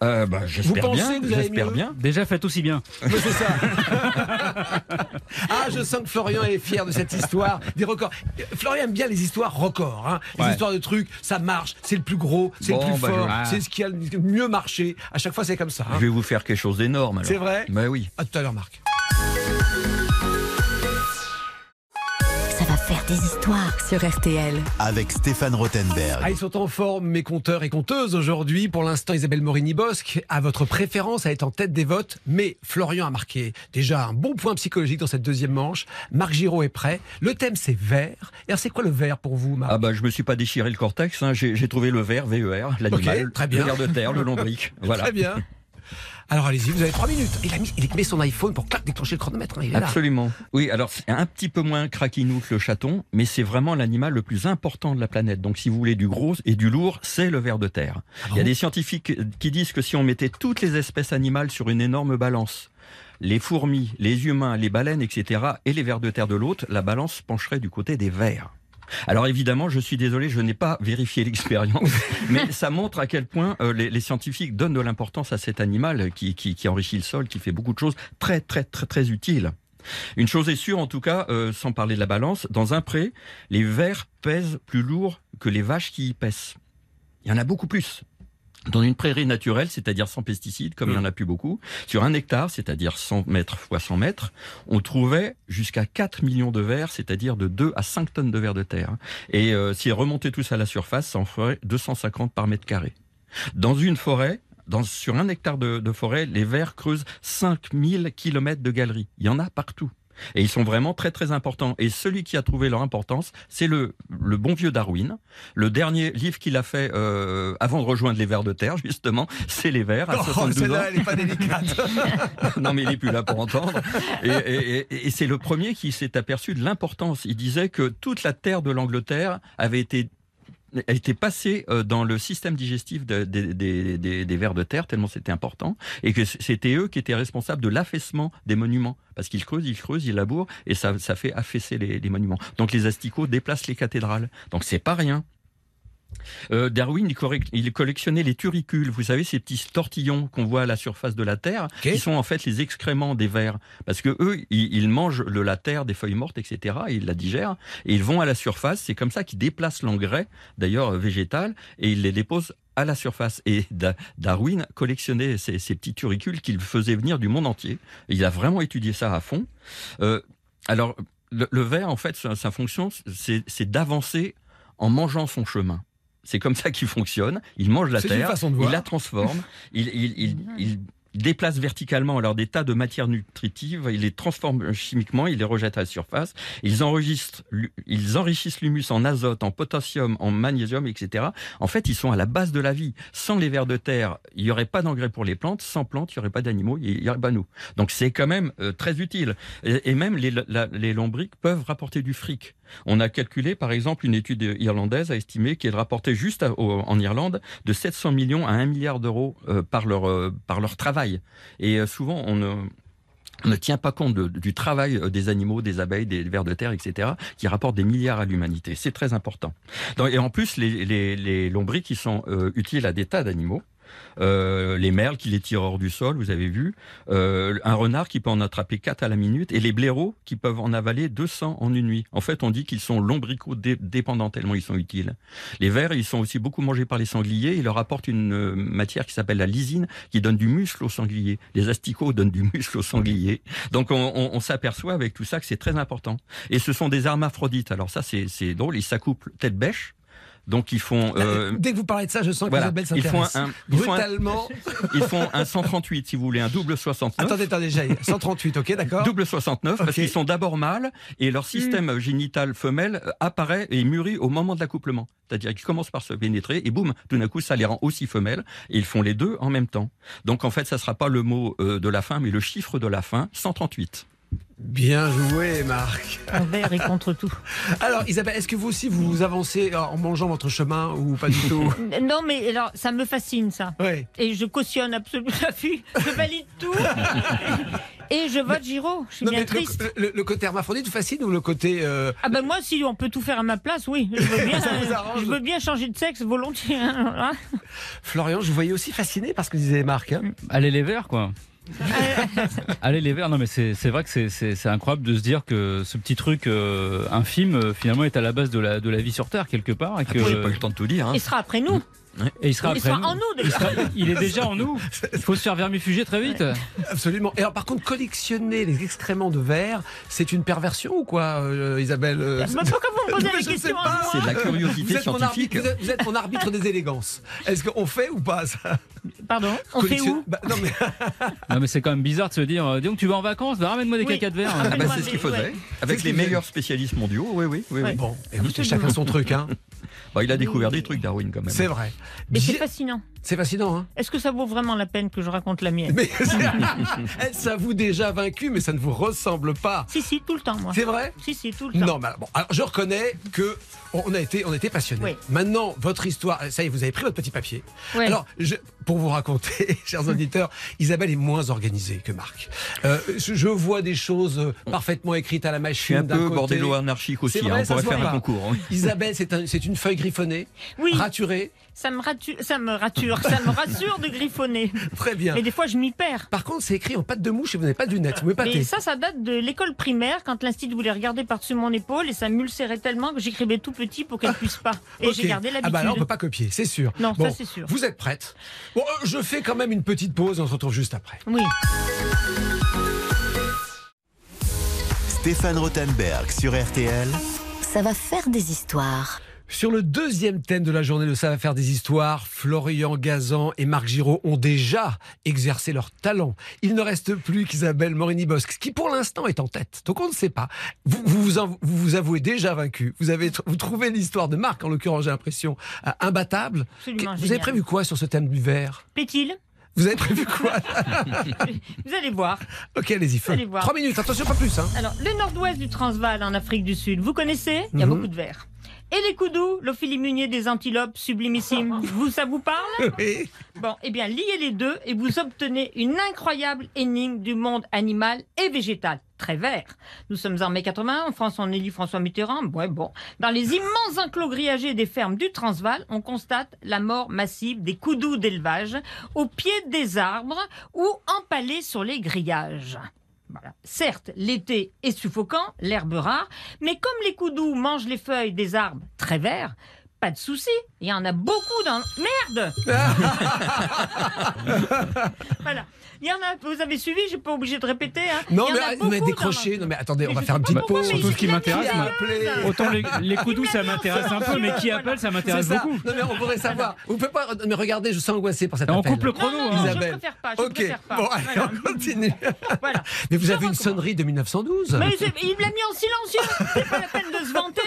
Euh, bah, j'espère pensez bien. que vous avez J'espère mieux bien. Déjà faites aussi bien. C'est ça. ah, je sens que Florian est fier de cette histoire des records. Florian aime bien les histoires records. Hein. Les Ouais. histoires de trucs, ça marche, c'est le plus gros, c'est Bon, le plus bah, fort, je- c'est ce qui a le mieux marché. À chaque fois, c'est comme ça. hein. Je vais vous faire quelque chose d'énorme. alors. C'est vrai Bah oui. À tout à l'heure, Marc. Faire des histoires sur RTL. Avec Stéphane Rothenberg. Ah, ils sont en forme, mes compteurs et compteuses, aujourd'hui. Pour l'instant, Isabelle Morini-Bosque a votre préférence à être en tête des votes. Mais Florian a marqué déjà un bon point psychologique dans cette deuxième manche. Marc Giraud est prêt. Le thème, c'est vert. Et alors, c'est quoi le vert pour vous, Marc? Ah bah je me suis pas déchiré le cortex, hein. j'ai trouvé le ver, VER, l'animal, très bien. le ver de terre, le lombric. Voilà. Très bien. Alors, allez-y, vous avez trois minutes. Il, a mis, il met son iPhone pour clac, déclencher le chronomètre. hein, il est là. Absolument. Oui, alors c'est un petit peu moins craquinou que le chaton, mais c'est vraiment l'animal le plus important de la planète. Donc si vous voulez du gros et du lourd, c'est le ver de terre. Il y a des scientifiques qui disent que si on mettait toutes les espèces animales sur une énorme balance, les fourmis, les humains, les baleines, etc., et les vers de terre de l'autre, la balance pencherait du côté des vers. Alors évidemment, je suis désolé, je n'ai pas vérifié l'expérience, mais ça montre à quel point euh, les, les scientifiques donnent de l'importance à cet animal qui, qui, qui enrichit le sol, qui fait beaucoup de choses très très très très utiles. Une chose est sûre, en tout cas, euh, sans parler de la balance, dans un pré, les vers pèsent plus lourd que les vaches qui y pèsent. Il y en a beaucoup plus. Dans une prairie naturelle, c'est-à-dire sans pesticides, comme il n'y en a plus beaucoup, sur un hectare, c'est-à-dire 100 mètres fois 100 mètres, on trouvait jusqu'à 4 millions de vers, c'est-à-dire de 2 à 5 tonnes de vers de terre. Et euh, si remontait tous à la surface, ça en ferait 250 par mètre carré. Dans une forêt, dans, sur un hectare de, de forêt, les vers creusent 5000 kilomètres de galeries. Il y en a partout. Et ils sont vraiment très très importants. Et celui qui a trouvé leur importance, c'est le, le bon vieux Darwin. Le dernier livre qu'il a fait euh, avant de rejoindre les vers de terre, justement, c'est les vers à Oh, 72 ans. celle-là, elle n'est pas délicate. non, mais il est plus là pour entendre. Et, et- et- et c'est le premier qui s'est aperçu de l'importance. Il disait que toute la terre de l'Angleterre avait été a été passée euh, dans le système digestif de- des- des- vers de terre, tellement c'était important, et que c'était eux qui étaient responsables de l'affaissement des monuments. Parce qu'ils creusent, ils creusent, ils labourent, et ça, ça fait affaisser les, les monuments. Donc les asticots déplacent les cathédrales. Donc c'est pas rien. Euh, Darwin, il, collectionnait les turicules, vous savez, ces petits tortillons qu'on voit à la surface de la Terre, qui sont en fait les excréments des vers. Parce que eux, ils, ils mangent le, la terre, des feuilles mortes, etc., et ils la digèrent, et ils vont à la surface, c'est comme ça qu'ils déplacent l'engrais, d'ailleurs euh, végétal, et ils les déposent à la surface. Et Da- Darwin collectionnait ces, ces petits turicules qu'il faisait venir du monde entier. Et il a vraiment étudié ça à fond. Euh, alors, le, le ver, en fait, sa, sa fonction, c'est d'avancer en mangeant son chemin. C'est comme ça qu'il fonctionne. Il mange la terre, façon de il la transforme, il, il, il, déplace verticalement alors des tas de matières nutritives, il les transforme chimiquement, il les rejette à la surface, ils enregistrent, ils enrichissent l'humus en azote, en potassium, en magnésium, etc. En fait, ils sont à la base de la vie. Sans les vers de terre, il n'y aurait pas d'engrais pour les plantes. Sans plantes, il n'y aurait pas d'animaux, il n'y aurait pas nous. Donc c'est quand même euh, très utile. Et, même les, la- les lombriques peuvent rapporter du fric. On a calculé, par exemple, une étude irlandaise a estimé qu'elle rapportait juste en Irlande de 700 millions à 1 milliard d'euros euh, par leur euh, par leur travail. Et euh, souvent, on ne ne tient pas compte du travail euh, des animaux, des abeilles, des vers de terre, etc., qui rapportent des milliards à l'humanité. C'est très important. Et en plus, les, les, les lombrics qui sont euh, utiles à des tas d'animaux. Euh, les merles qui les tirent hors du sol, vous avez vu. Euh, un renard qui peut en attraper 4 à la minute. Et les blaireaux qui peuvent en avaler 200 en une nuit. En fait, on dit qu'ils sont lombrico-dépendants tellement ils sont utiles. Les vers, ils sont aussi beaucoup mangés par les sangliers. Ils leur apportent une euh, matière qui s'appelle la lysine, qui donne du muscle aux sangliers. Les asticots donnent du muscle aux sangliers. Donc on, on- s'aperçoit avec tout ça que c'est très important. Et ce sont des hermaphrodites. Alors ça, c'est drôle. Ils s'accouplent tête bêche. Donc ils font... euh, Dès que vous parlez de ça, je sens voilà. Ils font s'intéresse. un, ils font un- Brutalement. ils font un 138, si vous voulez, un double 69. Attendez, attendez, j'ai 138, ok, d'accord Double 69, parce qu'ils sont d'abord mâles et leur système génital femelle euh, apparaît et mûrit au moment de l'accouplement. C'est-à-dire qu'ils commencent par se pénétrer et boum, tout d'un coup, ça les rend aussi femelles et ils font les deux en même temps. Donc en fait, ça sera pas le mot euh, de la fin, mais le chiffre de la fin, 138. Bien joué, Marc. Envers et contre tout. Alors, Isabelle, est-ce que vous aussi, vous vous avancez en mangeant votre chemin ou pas du tout? Non, mais alors, ça me fascine, ça. Oui. Et je cautionne absolument. Je valide tout. Et je vote Giro. Je suis Non, bien mais triste. le, le- le côté hermaphrodite vous fascine ou le côté. euh, Ah ben moi, si on peut tout faire à ma place, oui. Je veux bien, Ça vous arrange je veux bien changer de sexe volontiers. hein. Florian, je vous voyais aussi fasciné par ce que disait Marc. hein. Allez les verts, quoi. Allez les verts, non mais c'est c'est vrai que c'est- incroyable de se dire que ce petit truc euh, infime euh, finalement est à la base de la, de la vie sur Terre quelque part et que J'ai pas eu le temps de tout dire. hein. Il sera après nous. Et il sera Il en nous, il, déjà. sera- il est déjà en nous. Il faut se faire vermifuger très vite. Absolument. Et alors, par contre, collectionner les excréments de verre, c'est une perversion ou quoi, euh, Isabelle euh, Mais pourquoi vous me posez la question moi C'est de la Vous curiosité êtes, mon scientifique. arbitre, vous, êtes, vous êtes mon arbitre des élégances. Est-ce qu'on fait ou pas ça? Pardon? On fait où? Bah, Non, mais Non mais c'est quand même bizarre de se dire, euh, dis donc tu vas en vacances, bah, ramène-moi des Oui. caca de verre. Ah bah, c'est ce qu'il ouais. Avec les meilleurs spécialistes mondiaux, oui, oui, oui. oui. Bon, écoutez, chacun son truc, hein. Il a découvert des trucs, Darwin, quand même. C'est vrai. Mais c'est fascinant. C'est fascinant, hein. Est-ce que ça vaut vraiment la peine que je raconte la mienne? Mais elle s'avoue déjà vaincu, mais ça ne vous ressemble pas. Si, si, tout le temps, moi. C'est vrai? Si, si, tout le temps. Non, mais bon, alors je reconnais que on a été, on était passionnés. Oui. Maintenant, votre histoire, ça y est, vous avez pris votre petit papier. Ouais. Alors, je- pour vous raconter, chers auditeurs, Isabelle est moins organisée que Marc. Euh, je, vois des choses euh, parfaitement écrites à la machine. un peu côté. bordello-anarchique aussi. C'est vrai, hein, ça on pourrait faire un pas. concours. hein. Isabelle, c'est un- c'est une feuille griffonnée, Oui, raturée. ça me, rature, ça me rature, ça me rassure de griffonner. Très bien. Mais des fois, je m'y perds. Par contre, c'est écrit en patte de mouche et vous n'avez pas de lunettes. Vous Mais m'épatez. ça, ça date de l'école primaire, quand l'institut voulait regarder par-dessus mon épaule et ça m'ulcérait tellement que j'écrivais tout petit pour qu'elle puisse pas. Et j'ai gardé Ah l'habitude. bah là, on peut pas copier, c'est sûr. Non, ça, c'est sûr. Vous êtes prête Bon, euh, je fais quand même une petite pause on se retrouve juste après. Oui. Stéphane Rothenberg sur RTL. Ça va faire des histoires. Sur le deuxième thème de la journée de Ça va faire des histoires, Florian Gazan et Marc Giraud ont déjà exercé leur talent. Il ne reste plus qu'Isabelle Morini-Bosque, qui pour l'instant est en tête. Donc on ne sait pas. Vous vous, vous, en- vous vous avouez déjà vaincu. Vous, avez, vous trouvez l'histoire de Marc, en l'occurrence j'ai l'impression, euh, imbattable. Absolument vous avez prévu quoi sur ce thème du verre? Plaît-il? Vous avez prévu quoi? Vous allez voir. Ok, allez-y, feu. Allez voir. Trois minutes, attention, pas plus. Hein. Alors, le nord-ouest du Transvaal en Afrique du Sud, vous connaissez? Il y a Mhm. beaucoup de verre. Et les coudous, l'ophilie munier des antilopes sublimissimes, vous, ça vous parle? Oui. Bon, eh bien, liez les deux et vous obtenez une incroyable énigme du monde animal et végétal. Très vert. Nous sommes en mai 80, en France on élit François Mitterrand. Ouais, bon. Dans les immenses enclos grillagés des fermes du Transvaal, on constate la mort massive des coudous d'élevage au pied des arbres ou empalés sur les grillages. Voilà. Certes, l'été est suffocant, l'herbe rare, mais comme les coudous mangent les feuilles des arbres très verts, pas de souci, il y en a beaucoup dans... Merde Voilà. Il y en a, vous avez suivi, j'ai pas obligé de répéter. Hein. Non, mais, a mais dans- Non, mais attendez, on va je faire une petite pause. Surtout ce qui m'intéresse, sérieuse. Autant les, les coudous ça m'intéresse un peu, mais qui appelle ça C'est m'intéresse ça. beaucoup. Non, mais on pourrait savoir. Vous pouvez pas. Mais regardez, je suis angoissé par cet On appel. coupe le chrono. hein. non, je Isabelle. préfère pas. Je ok. pas. Bon, allez, Voilà. on continue. Voilà. Mais vous Je avez une sonnerie de 1912. Mais c'est- il l'a mis en silencieux. C'est pas la peine de se vanter.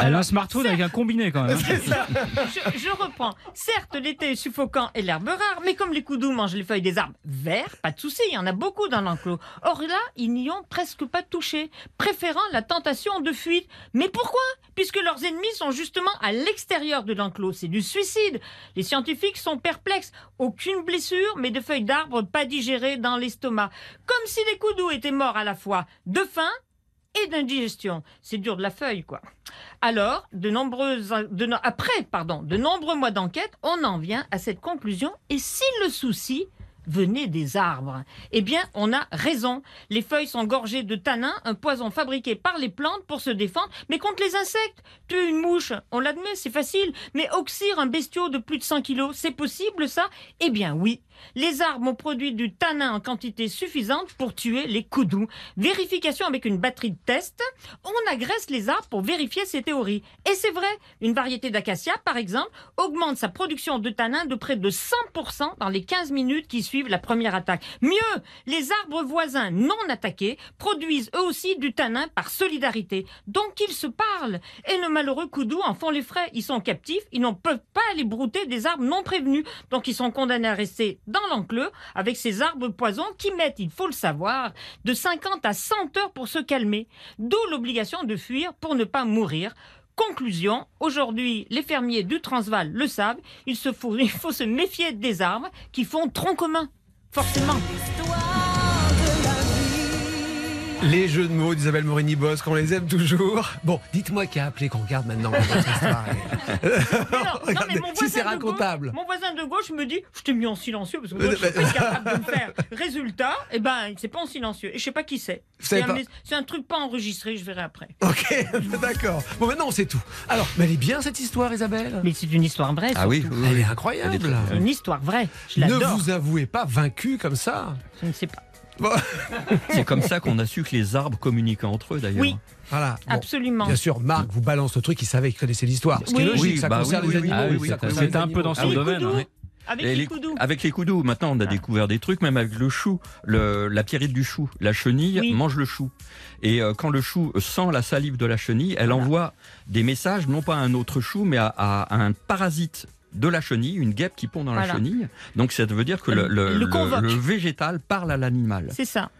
Elle a un smartphone avec un combiné quand même. hein. Je, je reprends. Certes, l'été est suffocant et l'herbe rare, mais comme les coudous mangent les feuilles des arbres verts, pas de souci, il y en a beaucoup dans l'enclos. Or là, ils n'y ont presque pas touché, préférant la tentation de fuite. Mais pourquoi? Puisque leurs ennemis sont justement à l'extérieur de l'enclos. C'est du suicide. Les scientifiques sont perplexes. Aucune blessure, mais de feuilles d'arbres pas digérées dans l'estomac. Comme si les coudous étaient morts à la fois de faim et d'indigestion. C'est dur de la feuille, quoi. Alors, de après, pardon, de nombreux mois d'enquête, on en vient à cette conclusion. Et si le souci venait des arbres Eh bien, on a raison. Les feuilles sont gorgées de tanins, un poison fabriqué par les plantes pour se défendre, mais contre les insectes. Tuer une mouche, on l'admet, c'est facile. Mais oxyre un bestiau de plus de 100 kilos, c'est possible, ça? Eh bien, oui. Les arbres ont produit du tanin en quantité suffisante pour tuer les coudous. Vérification avec une batterie de test. On agresse les arbres pour vérifier ces théories. Et c'est vrai, une variété d'acacia, par exemple, augmente sa production de tanin de près de 100% dans les 15 minutes qui suivent la première attaque. Mieux, les arbres voisins non attaqués produisent eux aussi du tanin par solidarité. Donc ils se parlent. Et nos malheureux coudous en font les frais. Ils sont captifs, ils n'en peuvent pas aller brouter des arbres non prévenus. Donc ils sont condamnés à rester dans l'enclos avec ces arbres poisons qui mettent, il faut le savoir, de 50 à 100 heures pour se calmer. D'où l'obligation de fuir pour ne pas mourir. Conclusion, aujourd'hui, les fermiers du Transvaal le savent, il, faut se méfier des arbres qui font tronc commun. Forcément. Les jeux de mots d'Isabelle Morini-Bosque, on les aime toujours. Bon, dites-moi qui a appelé qu'on regarde maintenant votre histoire. Mais non, non, mais mon si voisin c'est de racontable. gauche- mon voisin de gauche me dit, je t'ai mis en silencieux parce que moi, je suis pas capable de le faire. Résultat, eh ben, c'est pas en silencieux. Et je sais pas qui c'est. C'est un, truc pas enregistré, je verrai après. Ok, d'accord. Bon, maintenant on sait tout. Alors, mais elle est bien cette histoire, Isabelle? Mais c'est une histoire vraie. Ah oui, Elle est incroyable. Elle est une histoire vraie. Je ne vous avouez pas vaincu comme ça. Je ne sais pas. C'est comme ça qu'on a su que les arbres communiquaient entre eux d'ailleurs. Oui. voilà. Bon, Absolument. Bien sûr, Marc vous balance le truc, il savait qu'il connaissait l'histoire. Ce qui est Oui. logique, Oui, ça bah concerne les animaux. Ah c'était- un peu dans son les domaine. Avec les les- coudous. avec les coudous, maintenant on a découvert des trucs, même avec le chou, le, la pierrite du chou. La chenille Oui. mange le chou. Et euh, quand le chou sent la salive de la chenille, elle envoie des messages, non pas à un autre chou, mais à, à un parasite de la chenille, une guêpe qui pond dans Voilà. la chenille. Donc ça veut dire que le, le- Le le- convoque. le végétal parle à l'animal. C'est ça.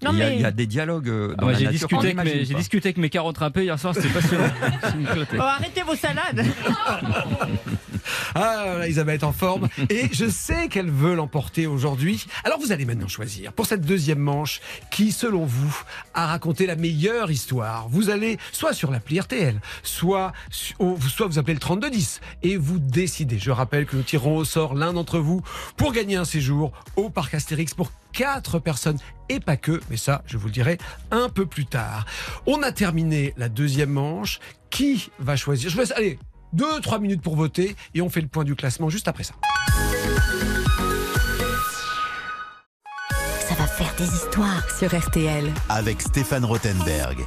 Il y, a- mais. il y a des dialogues euh, dans Ah ouais, la j'ai discuté, avec mes, n'imagine j'ai pas. discuté avec mes carottes râpées hier soir, c'était passionnant. Oh, arrêtez vos salades. Ah, là, Isabelle est en forme et je sais qu'elle veut l'emporter aujourd'hui. Alors vous allez maintenant choisir pour cette deuxième manche qui, selon vous, a raconté la meilleure histoire. Vous allez soit sur l'appli RTL, soit, soit vous appelez le 3210 et vous décidez. Je rappelle que nous tirons au sort l'un d'entre vous pour gagner un séjour au parc Astérix pour quatre personnes et pas que, mais ça, je vous le dirai un peu plus tard. On a terminé la deuxième manche. Qui va choisir? Je vous laisse, allez, deux, trois minutes pour voter et on fait le point du classement juste après ça. Ça va faire des histoires sur RTL. Avec Stéphane Rothenberg.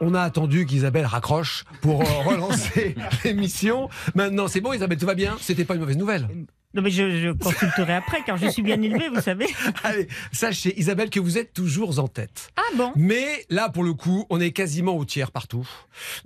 On a attendu qu'Isabelle raccroche pour euh, relancer l'émission. Maintenant, c'est bon, Isabelle, tout va bien? C'était pas une mauvaise nouvelle. Non mais je, je consulterai après car je suis bien élevée, vous savez. Allez, sachez, Isabelle, que vous êtes toujours en tête. Ah bon? Mais là, pour le coup, on est quasiment au tiers partout.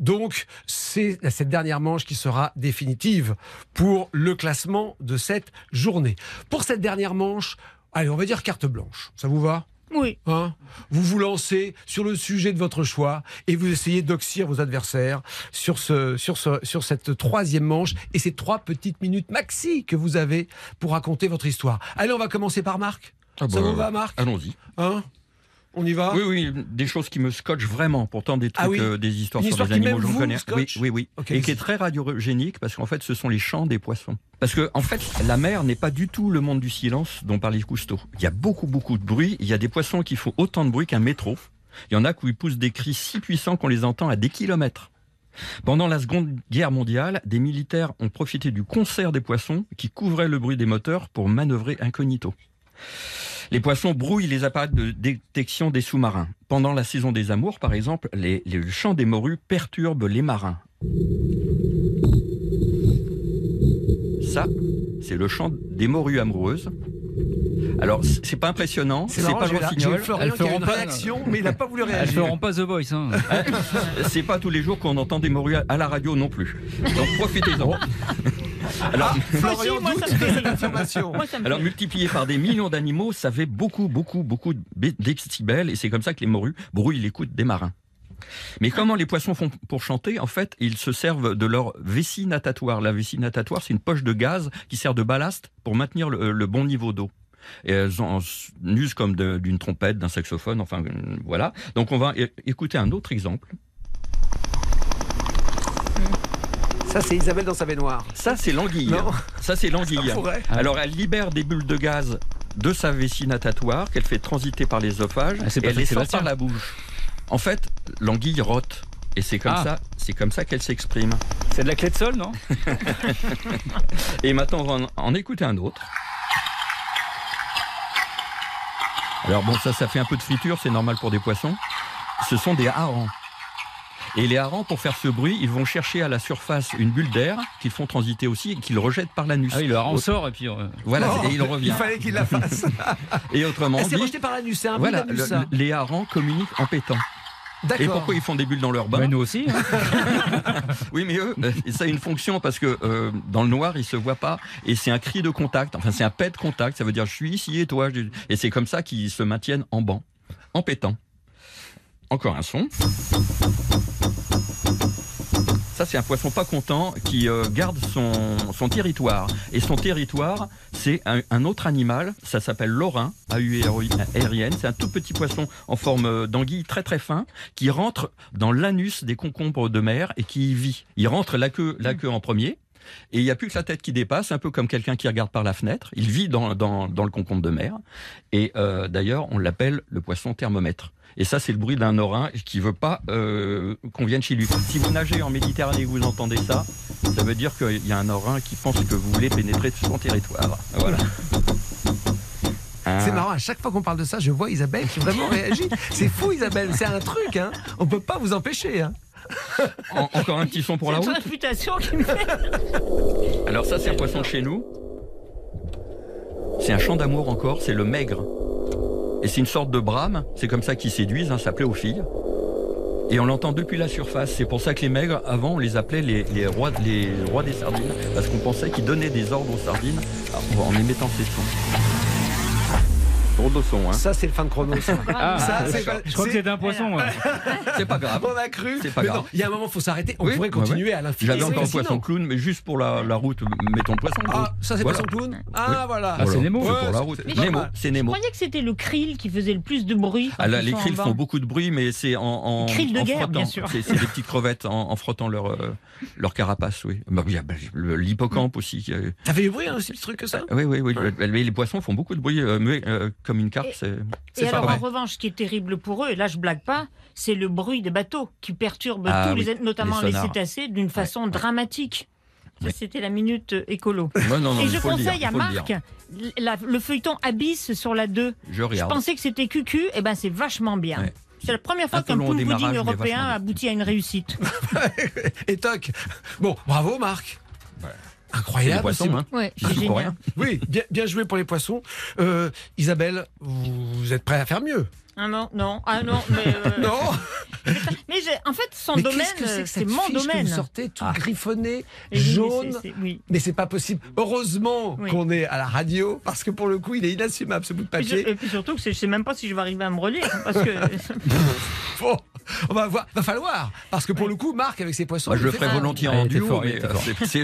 Donc, c'est cette dernière manche qui sera définitive pour le classement de cette journée. Pour cette dernière manche, allez, on va dire carte blanche. Ça vous va? Oui. Hein vous vous lancez sur le sujet de votre choix et vous essayez d'oxyre vos adversaires sur, ce, sur, ce, sur cette troisième manche et ces trois petites minutes maxi que vous avez pour raconter votre histoire. Allez, on va commencer par Marc. Ah Ça bah, vous va, Marc? Allons-y. Hein On y va Oui, oui, des choses qui me scotchent vraiment. Pourtant, des trucs, Ah oui euh, des histoires Une sur histoire les animaux, j'en connais. Oui, oui, oui. Et qui est très radiogénique parce qu'en fait, ce sont les chants des poissons. Parce que, en fait, la mer n'est pas du tout le monde du silence dont parlait Cousteau. Il y a beaucoup, beaucoup de bruit. Il y a des poissons qui font autant de bruit qu'un métro. Il y en a qui poussent des cris si puissants qu'on les entend à des kilomètres. Pendant la Seconde Guerre mondiale, des militaires ont profité du concert des poissons qui couvrait le bruit des moteurs pour manœuvrer incognito. Les poissons brouillent les appareils de détection des sous-marins. Pendant la saison des amours, par exemple, les, les chants des morues perturbent les marins. Ça, c'est le chant des morues amoureuses. Alors, c'est pas impressionnant, c'est pas le rossignol. Elles feront pas- réaction, mais il n'a pas voulu Elles réagir. feront pas The Voice. Hein. C'est pas tous les jours qu'on entend des morues à la radio non plus. Donc profitez-en. Alors, Florian moi, doute ça me de fait cette rire. affirmation. Moi, ça me alors multiplié par des millions d'animaux, ça fait beaucoup, beaucoup, beaucoup de bé- décibels et c'est comme ça que les morues brouillent l'écoute des marins. Mais comment les poissons font pour chanter? En fait, ils se servent de leur vessie natatoire. La vessie natatoire, c'est une poche de gaz qui sert de ballast pour maintenir le, le bon niveau d'eau. Et elles en usent comme d'une trompette, d'un saxophone, enfin euh, voilà. Donc on va écouter un autre exemple. Ça, c'est Isabelle dans sa baignoire. Ça, c'est l'anguille. Non. Ça, c'est l'anguille. Ça pourrait. Alors, elle libère des bulles de gaz de sa vessie natatoire qu'elle fait transiter par l'œsophage Ah, c'est et pas elle les sort par la bouche. En fait, l'anguille rote. Et c'est comme Ah. ça, c'est comme ça qu'elle s'exprime. C'est de la clé de sol, non? Et maintenant, on va en, en écouter un autre. Alors bon, ça, ça fait un peu de friture, c'est normal pour des poissons. Ce sont des harengs. Et les harengs, pour faire ce bruit, ils vont chercher à la surface une bulle d'air qu'ils font transiter aussi et qu'ils rejettent par l'anus. Ah oui, le hareng sort et puis. euh, Voilà, Oh, et il revient. Il fallait qu'il la fasse. Et autrement Elle dit, rejetée par l'anus, c'est un voilà, le- ça. les harengs communiquent en pétant. Et pourquoi ils font des bulles dans leur bain bah, nous aussi. hein. Oui, mais eux, euh, ça a une fonction parce que euh, dans le noir, ils se voient pas et c'est un cri de contact. Enfin, c'est un pet de contact. Ça veut dire je suis ici et toi. je- Et c'est comme ça qu'ils se maintiennent en banc, en pétant. Encore un son. C'est un poisson pas content qui euh, garde son, territoire. Et son territoire, c'est un, autre animal. Ça s'appelle l'orin, A-U-R-I-N. C'est un tout petit poisson en forme euh, d'anguille très très fin qui rentre dans l'anus des concombres de mer et qui y vit. Il rentre la queue, en premier. Et il n'y a plus que la tête qui dépasse, un peu comme quelqu'un qui regarde par la fenêtre. Il vit dans le concombre de mer. Et euh, d'ailleurs, on l'appelle le poisson thermomètre. Et ça, c'est le bruit d'un orin qui veut pas euh, qu'on vienne chez lui. Si vous nagez en Méditerranée et que vous entendez ça, ça veut dire qu'il y a un orin qui pense que vous voulez pénétrer son territoire. Voilà. C'est Ah. marrant, à chaque fois qu'on parle de ça, je vois Isabelle qui vraiment réagit. C'est fou Isabelle, c'est un truc, hein. On peut pas vous empêcher, hein. En- encore un petit son pour la C'est une route. réputation qui me fait. Alors ça, c'est un poisson de chez nous. C'est un chant d'amour encore, c'est le maigre. Et c'est une sorte de brame, c'est comme ça qu'ils séduisent, hein, ça plaît aux filles. Et on l'entend depuis la surface. C'est pour ça que les maigres, avant, on les appelait les, rois, les rois des sardines, parce qu'on pensait qu'ils donnaient des ordres aux sardines en en émettant ces sons. Drôle de son, hein. Ça, c'est le fin de chrono, ça. Ah, Ça, c'est pas- je crois que c'est- c'était un poisson. ouais. C'est pas grave. On a cru. C'est pas Mais grave. non, il y a un moment, il faut s'arrêter. On Oui, pourrait ouais, continuer à l'infini. J'avais encore poisson clown, mais juste pour la, la route, mettons le poisson. Ah, ça, c'est Voilà. poisson clown Ah, Oui. voilà. Ah, c'est Nemo. C'est Ouais, pour la route. c'est Nemo, Je croyais que c'était le krill qui faisait le plus de bruit. Ah, là, les krills font beaucoup de bruit, mais c'est en, en, Krill de en guerre, frottant. bien sûr. C'est des petites crevettes en, en frottant leur, euh, leur carapace, oui. Bah, ah, bah, L'hippocampe aussi. euh, Ça fait du bruit, hein, aussi, ce truc que ça? Oui, oui, oui. Mais les poissons font beaucoup de bruit, euh, mais euh, comme une carpe, Et- alors, vrai. en revanche, ce qui est terrible pour eux, et là je blague pas, c'est le bruit des bateaux qui perturbe Ah tous oui, les, notamment les cétacés, d'une façon dramatique. Ça, Oui. c'était la minute euh, écolo. Ouais, non, non, et je conseille il à le. Marc la- le feuilleton Abyss sur la 2. Je Je pensais que c'était cucu, et ben c'est vachement bien. Ouais. C'est la première fois qu'un pool pudding européen aboutit à une réussite. Et toc. Bon, bravo, Marc. Ouais. Incroyable. des poissons, hein. Ouais, rien. Oui, bien, bien joué pour les poissons. Euh, Isabelle, vous êtes prêt à faire mieux Ah non, non, ah non, mais, euh, Non mais en fait, son Mais domaine, qu'est-ce que c'est cette mon fiche que domaine. vous sortez tout Ah. griffonné, oui, mais jaune. c'est- c'est- oui. Mais c'est pas possible. Heureusement Oui. qu'on est à la radio, parce que pour le coup, il est inassumable ce bout de Et, je- papier. et puis surtout que je sais même pas si je vais arriver à me relire. Parce que Bon, on va voir. Va falloir, parce que pour le coup, Marc avec ses poissons. Moi, je le ferai volontiers en duo, mais euh,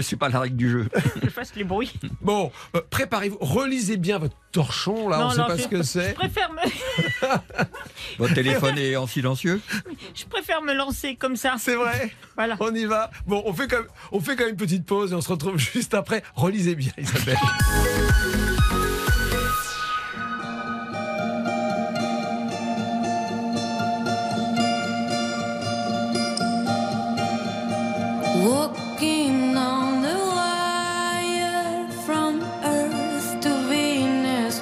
c'est- pas la règle du jeu. je fasse les bruits. Bon, euh, préparez-vous, relisez bien votre torchon là. Non, on sait non, pas je- ce que Je c'est. préfère me, Votre téléphone est en silencieux je préfère me lancer comme ça. C'est vrai. Voilà. On y va. Bon, on fait quand même, on fait quand même une petite pause et on se retrouve juste après. Relisez bien, Isabelle. Walking on the wire from Earth to Venus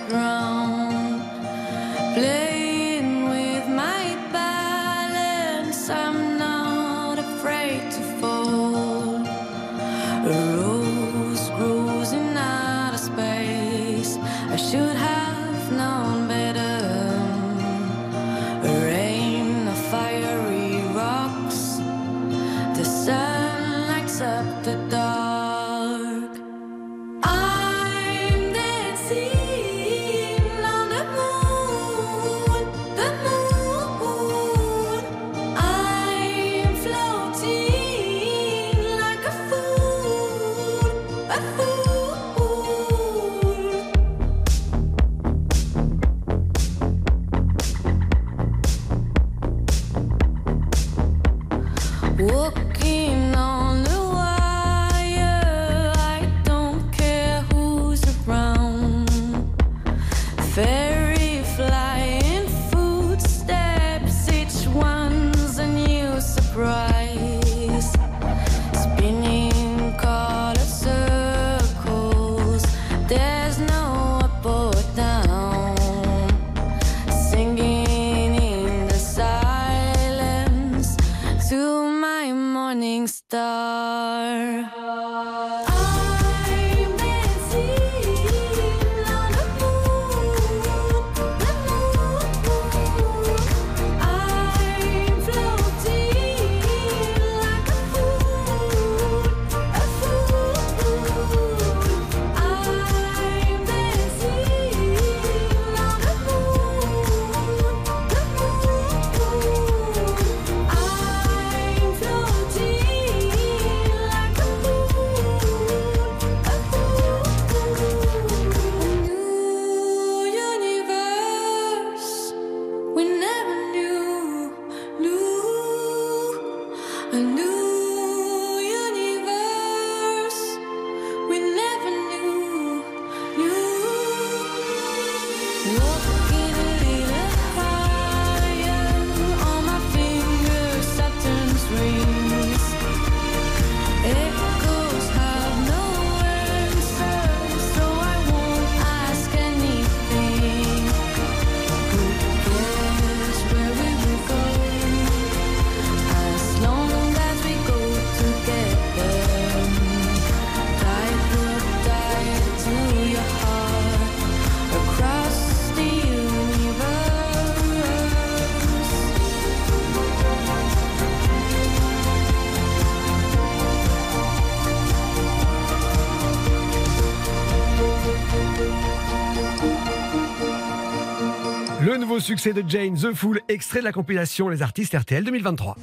succès de Jane, The Fool, extrait de la compilation Les artistes RTL 2023.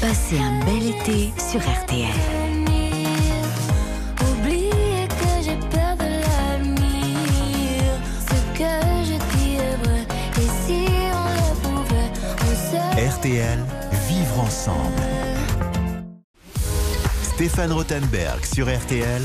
Passez un bel été sur RTL. Oubliez que j'ai peur de l'avenir. Ce que je dis est vrai. Et si on le pouvait, on se RTL, vivre ensemble. Stéphane Rothenberg sur RTL.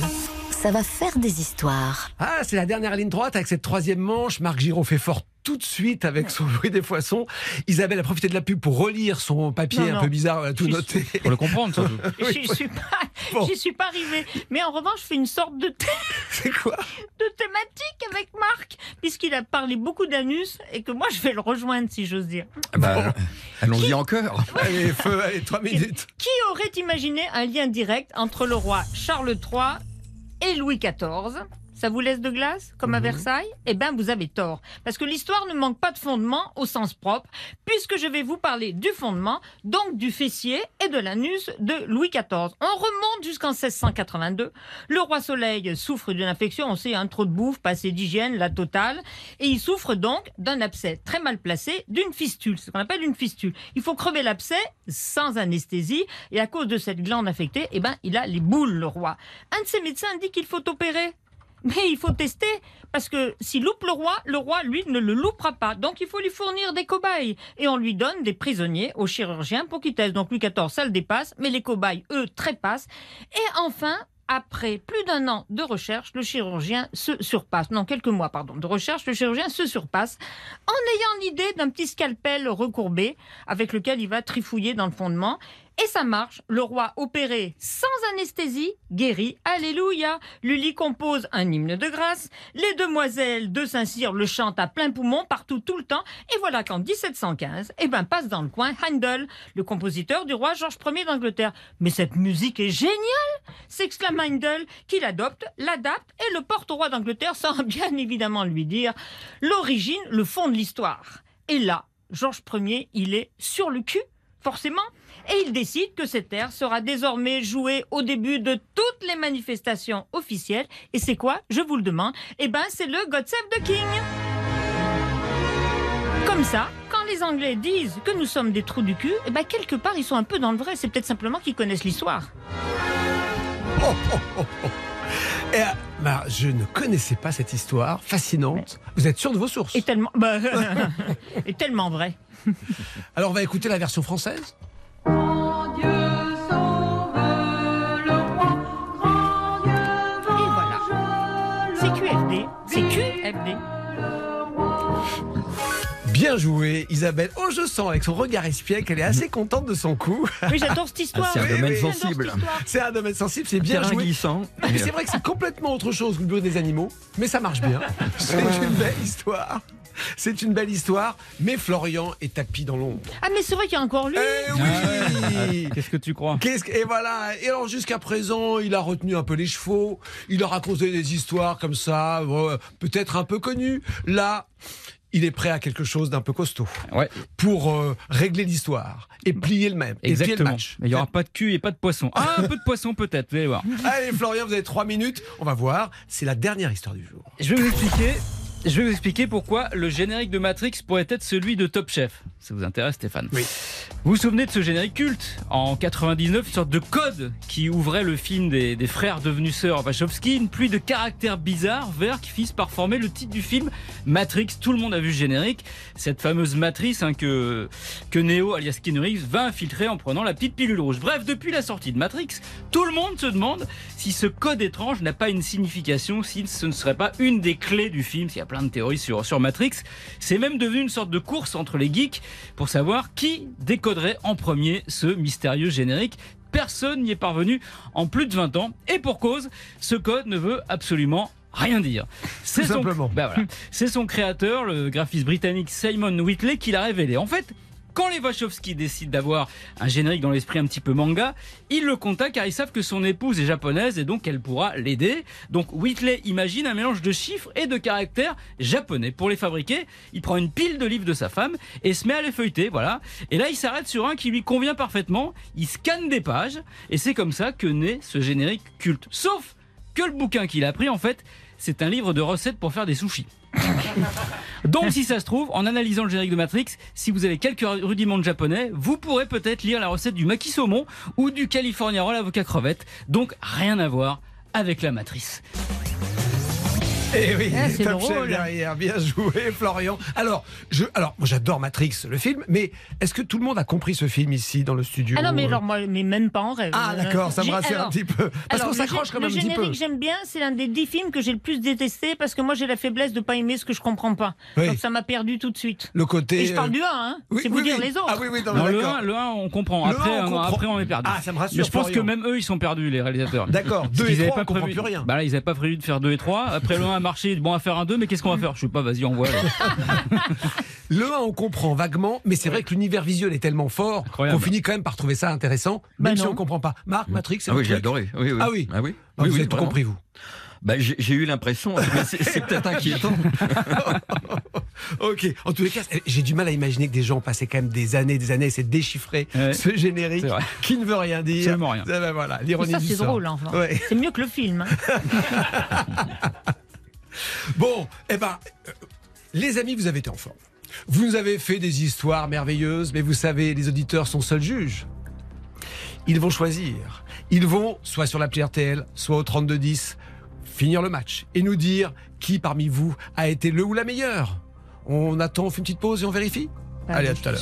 Ça va faire des histoires. Ah, c'est la dernière ligne droite avec cette troisième manche. Marc Giraud fait fort tout de suite avec son bruit des poissons. Isabelle a profité de la pub pour relire son papier Non, un non. peu bizarre, elle a tout Je noté. Pour le comprendre, surtout. J'y suis pas, Bon. j'y suis pas arrivée. Mais en revanche, je fais une sorte de, thé- C'est quoi de thématique avec Marc, puisqu'il a parlé beaucoup d'anus et que moi je vais le rejoindre si j'ose dire. Bah, Allons-y en chœur. Allez, feu, allez, trois minutes. Qui aurait imaginé un lien direct entre le roi Charles III et Louis XIV ça vous laisse de glace, comme à Versailles? Eh bien, vous avez tort. Parce que l'histoire ne manque pas de fondement au sens propre, puisque je vais vous parler du fondement, donc du fessier et de l'anus de Louis XIV. On remonte jusqu'en 1682. Le roi Soleil souffre d'une infection, on sait, un trop de bouffe, pas assez d'hygiène, la totale. Et il souffre donc d'un abcès très mal placé, d'une fistule, ce qu'on appelle une fistule. Il faut crever l'abcès sans anesthésie, et à cause de cette glande infectée, eh ben, il a les boules, le roi. Un de ses médecins dit qu'il faut opérer. Mais il faut tester, parce que s'il loupe le roi, le roi, lui, ne le loupera pas. Donc il faut lui fournir des cobayes. Et on lui donne des prisonniers aux chirurgiens pour qu'ils testent. Donc Louis XIV, ça le dépasse, mais les cobayes, eux, trépassent. Et enfin, après plus d'un an de recherche, le chirurgien se surpasse. Non, quelques mois, pardon, de recherche, le chirurgien se surpasse en ayant l'idée d'un petit scalpel recourbé avec lequel il va trifouiller dans le fondement. Et ça marche. Le roi opéré sans anesthésie guérit. Alléluia. Lully compose un hymne de grâce. Les demoiselles de Saint-Cyr le chantent à plein poumon partout tout le temps. Et voilà qu'en 1715, eh ben, passe dans le coin Handel, le compositeur du roi Georges Ier d'Angleterre. Mais cette musique est géniale! s'exclame Handel, qu'il adopte, l'adapte et le porte au roi d'Angleterre sans bien évidemment lui dire l'origine, le fond de l'histoire. Et là, Georges Ier, il est sur le cul, forcément. Et il décide que cet air sera désormais joué au début de toutes les manifestations officielles. Et c'est quoi? Je vous le demande. Eh ben, c'est le God Save the King. Comme ça, quand les Anglais disent que nous sommes des trous du cul, eh ben, quelque part, ils sont un peu dans le vrai. C'est peut-être simplement qu'ils connaissent l'histoire. Et, euh, bah, je ne connaissais pas cette histoire fascinante. Vous êtes sûr de vos sources? Et tellement, bah, et tellement vrai. Alors on va écouter la version française. Et voilà. C'est QFD. C'est QFD. Bien joué, Isabelle. Oh, je sens avec son regard espiègle qu'elle est assez contente de son coup. Oui, j'adore cette histoire. Ah, c'est un Oui, domaine sensible. C'est un domaine sensible, c'est bien joué. glissant. Mais C'est vrai que c'est complètement autre chose que le bureau des animaux, mais ça marche bien. C'est une belle histoire. C'est une belle histoire, mais Florian est tapis dans l'ombre. Ah, mais c'est vrai qu'il y a encore lui. Eh oui Qu'est-ce que tu crois? Qu'est-ce que- Et voilà. Et alors jusqu'à présent, il a retenu un peu les chevaux. Il a raconté des histoires comme ça, euh, peut-être un peu connues. Là, il est prêt à quelque chose d'un peu costaud Ouais, pour euh, régler l'histoire et plier le même. Et plier le exactement. match. Mais il n'y aura pas de cul et pas de poisson. Ah, un peu de poisson peut-être, vous allez voir. Allez, Florian, vous avez trois minutes. On va voir. C'est la dernière histoire du jour. Je vais vous expliquer. Je vais vous expliquer pourquoi le générique de Matrix pourrait être celui de Top Chef. Ça vous intéresse, Stéphane Oui. Vous vous souvenez de ce générique culte En 99, une sorte de code qui ouvrait le film des, des frères devenus sœurs Wachowski, une pluie de caractères bizarres verts qui finissent par former le titre du film Matrix. Tout le monde a vu le générique. Cette fameuse matrice hein, que, que Neo, alias Keanu Reeves, va infiltrer en prenant la petite pilule rouge. Bref, depuis la sortie de Matrix, tout le monde se demande si ce code étrange n'a pas une signification, si ce ne serait pas une des clés du film. Il y a plein de théories sur, sur Matrix. C'est même devenu une sorte de course entre les geeks pour savoir qui décoderait en premier ce mystérieux générique. Personne n'y est parvenu en plus de 20 ans. Et pour cause, ce code ne veut absolument rien dire. C'est son, simplement. Ben voilà. C'est son créateur, le graphiste britannique Simon Whitley, qui l'a révélé. En fait, quand les Wachowski décident d'avoir un générique dans l'esprit un petit peu manga, ils le contactent car ils savent que son épouse est japonaise et donc elle pourra l'aider. Donc Whitley imagine un mélange de chiffres et de caractères japonais. Pour les fabriquer, il prend une pile de livres de sa femme et se met à les feuilleter, voilà. Et là, il s'arrête sur un qui lui convient parfaitement. Il scanne des pages et c'est comme ça que naît ce générique culte. Sauf que le bouquin qu'il a pris, en fait, c'est un livre de recettes pour faire des sushis. Donc, si ça se trouve, en analysant le générique de Matrix, si vous avez quelques rudiments de japonais, vous pourrez peut-être lire la recette du maki saumon ou du California roll avocat crevette. Donc, rien à voir avec la matrice. Eh oui, Ah, c'est top chef drôle. derrière. Bien joué, Florian. Alors, je, alors, moi, j'adore Matrix, le film, mais est-ce que tout le monde a compris ce film ici dans le studio? Ah non, mais alors moi, mais même pas en rêve. Ah, d'accord, ça me rassure un petit peu. Parce alors, qu'on le s'accroche quand même un Le petit peu. générique, j'aime bien. C'est l'un des dix films que j'ai le plus détesté parce que moi, j'ai la faiblesse de pas aimer ce que je comprends pas. Oui. Donc ça m'a perdu tout de suite. Le côté. Et je parle euh, du 1, hein. oui, c'est vous oui, dire les autres. Ah oui, oui, non, Non, mais le d'accord. 1, le 1, on comprend. Le Après, un, on euh, comprend. après, on est perdu. Ah, ça me rassure, Mais je pense que même eux, ils sont perdus, les réalisateurs. D'accord, Parce deux qu'ils et avaient trois, on pas comprend prévu. plus rien. Bah là, ils n'avaient pas prévu de faire 2 et 3. Après le 1 a marché, bon, on va faire un 2, mais qu'est-ce qu'on va faire? Je sais pas, vas-y, on voit. Le 1, on comprend vaguement, mais c'est vrai que l'univers visuel est tellement fort Incroyable. qu'on finit quand même par trouver ça intéressant, Bah même si on comprend pas. Marc, Matrix, c'est Ah oui, j'ai adoré. Oui, oui. Ah oui. Ah oui. Ah, oui, vous oui, avez tout compris, vous. Bah, j'ai j'ai eu l'impression, mais c'est c'est peut-être inquiétant. Ok. En tous les cas, j'ai du mal à imaginer que des gens passaient quand même des années, des années à essayer de déchiffrer Ouais. ce générique qui ne veut rien dire. Absolument rien. Ah ben voilà, Mais l'ironie ça, du c'est sort. drôle, enfin. Ouais. C'est mieux que le film. hein. Bon, eh ben, euh, les amis, vous avez été en forme. Vous nous avez fait des histoires merveilleuses, mais vous savez, les auditeurs sont seuls juges. Ils vont choisir. Ils vont, soit sur l'appli RTL, soit au 3210, finir le match et nous dire qui parmi vous a été le ou la meilleure. On attend, on fait une petite pause et on vérifie? Allez, à tout à l'heure.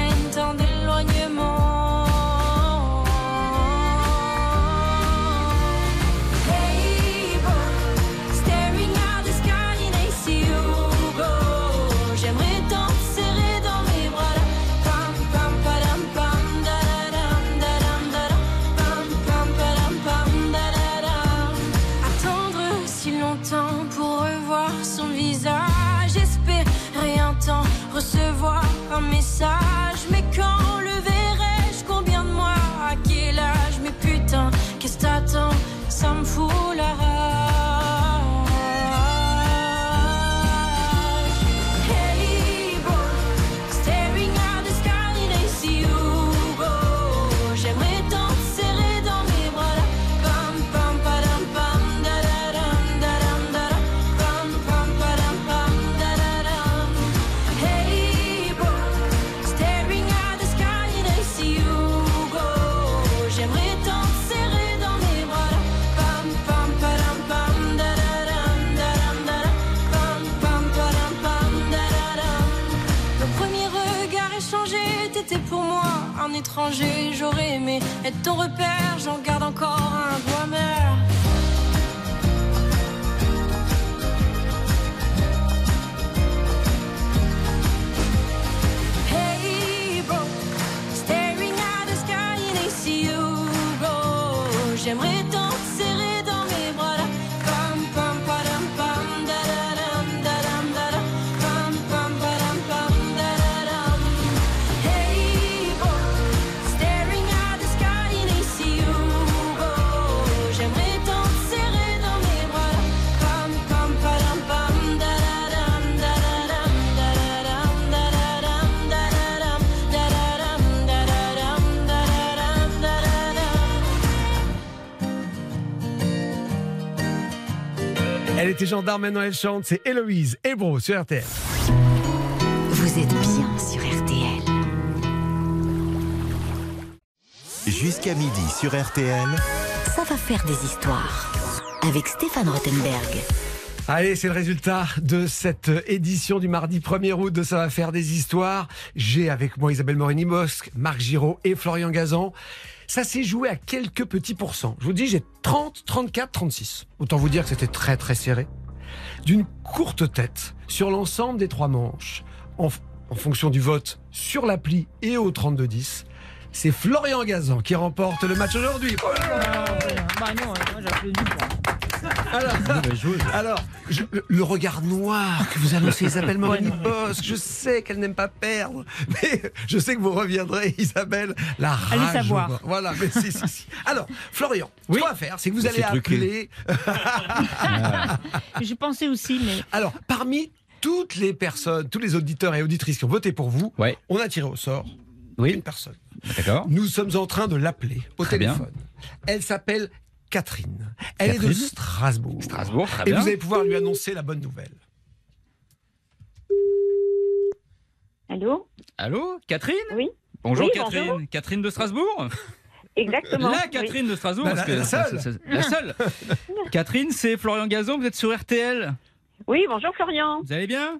J'aurais aimé être ton repère, j'en garde encore un était gendarme, maintenant elle chante. C'est Héloïse Hébro sur RTL. Vous êtes bien sur RTL. Jusqu'à midi sur RTL. Ça va faire des histoires. Avec Stéphane Rothenberg. Allez, c'est le résultat de cette édition du mardi 1er août de Ça va faire des histoires. J'ai avec moi Isabelle Morini-Bosque, Marc Giraud et Florian Gazan. Ça s'est joué à quelques petits pourcents. Je vous dis, j'ai 30, 34, 36. Autant vous dire que c'était très très serré. D'une courte tête sur l'ensemble des trois manches, en, fonction du vote sur l'appli et au 32-10. C'est Florian Gazan qui remporte le match aujourd'hui. J'applaudis pas. Alors, alors, je- le, regard noir que vous annoncez Isabelle Morini-Bosque, je sais qu'elle n'aime pas perdre, mais je sais que vous reviendrez, Isabelle, la rage. Allez savoir. Voilà, mais si, si, si. Alors, Florian, ce qu'on va faire, c'est que vous allez appeler. J'ai pensé aussi, mais Alors, parmi toutes les personnes, tous les auditeurs et auditrices qui ont voté pour vous, Ouais. on a tiré au sort Oui. une personne. D'accord. Nous sommes en train de l'appeler au Très bien. téléphone. Elle s'appelle Catherine. Elle est de Strasbourg. Strasbourg, très Et bien. vous allez pouvoir lui annoncer la bonne nouvelle. Allô Allô, Catherine Oui. Bonjour Oui, Catherine. bonjour. Catherine de Strasbourg Exactement. La oui. Catherine de Strasbourg Bah, parce la- que- la seule. La. Catherine, c'est Florian Gazon, vous êtes sur RTL. Oui, bonjour Florian. Vous allez bien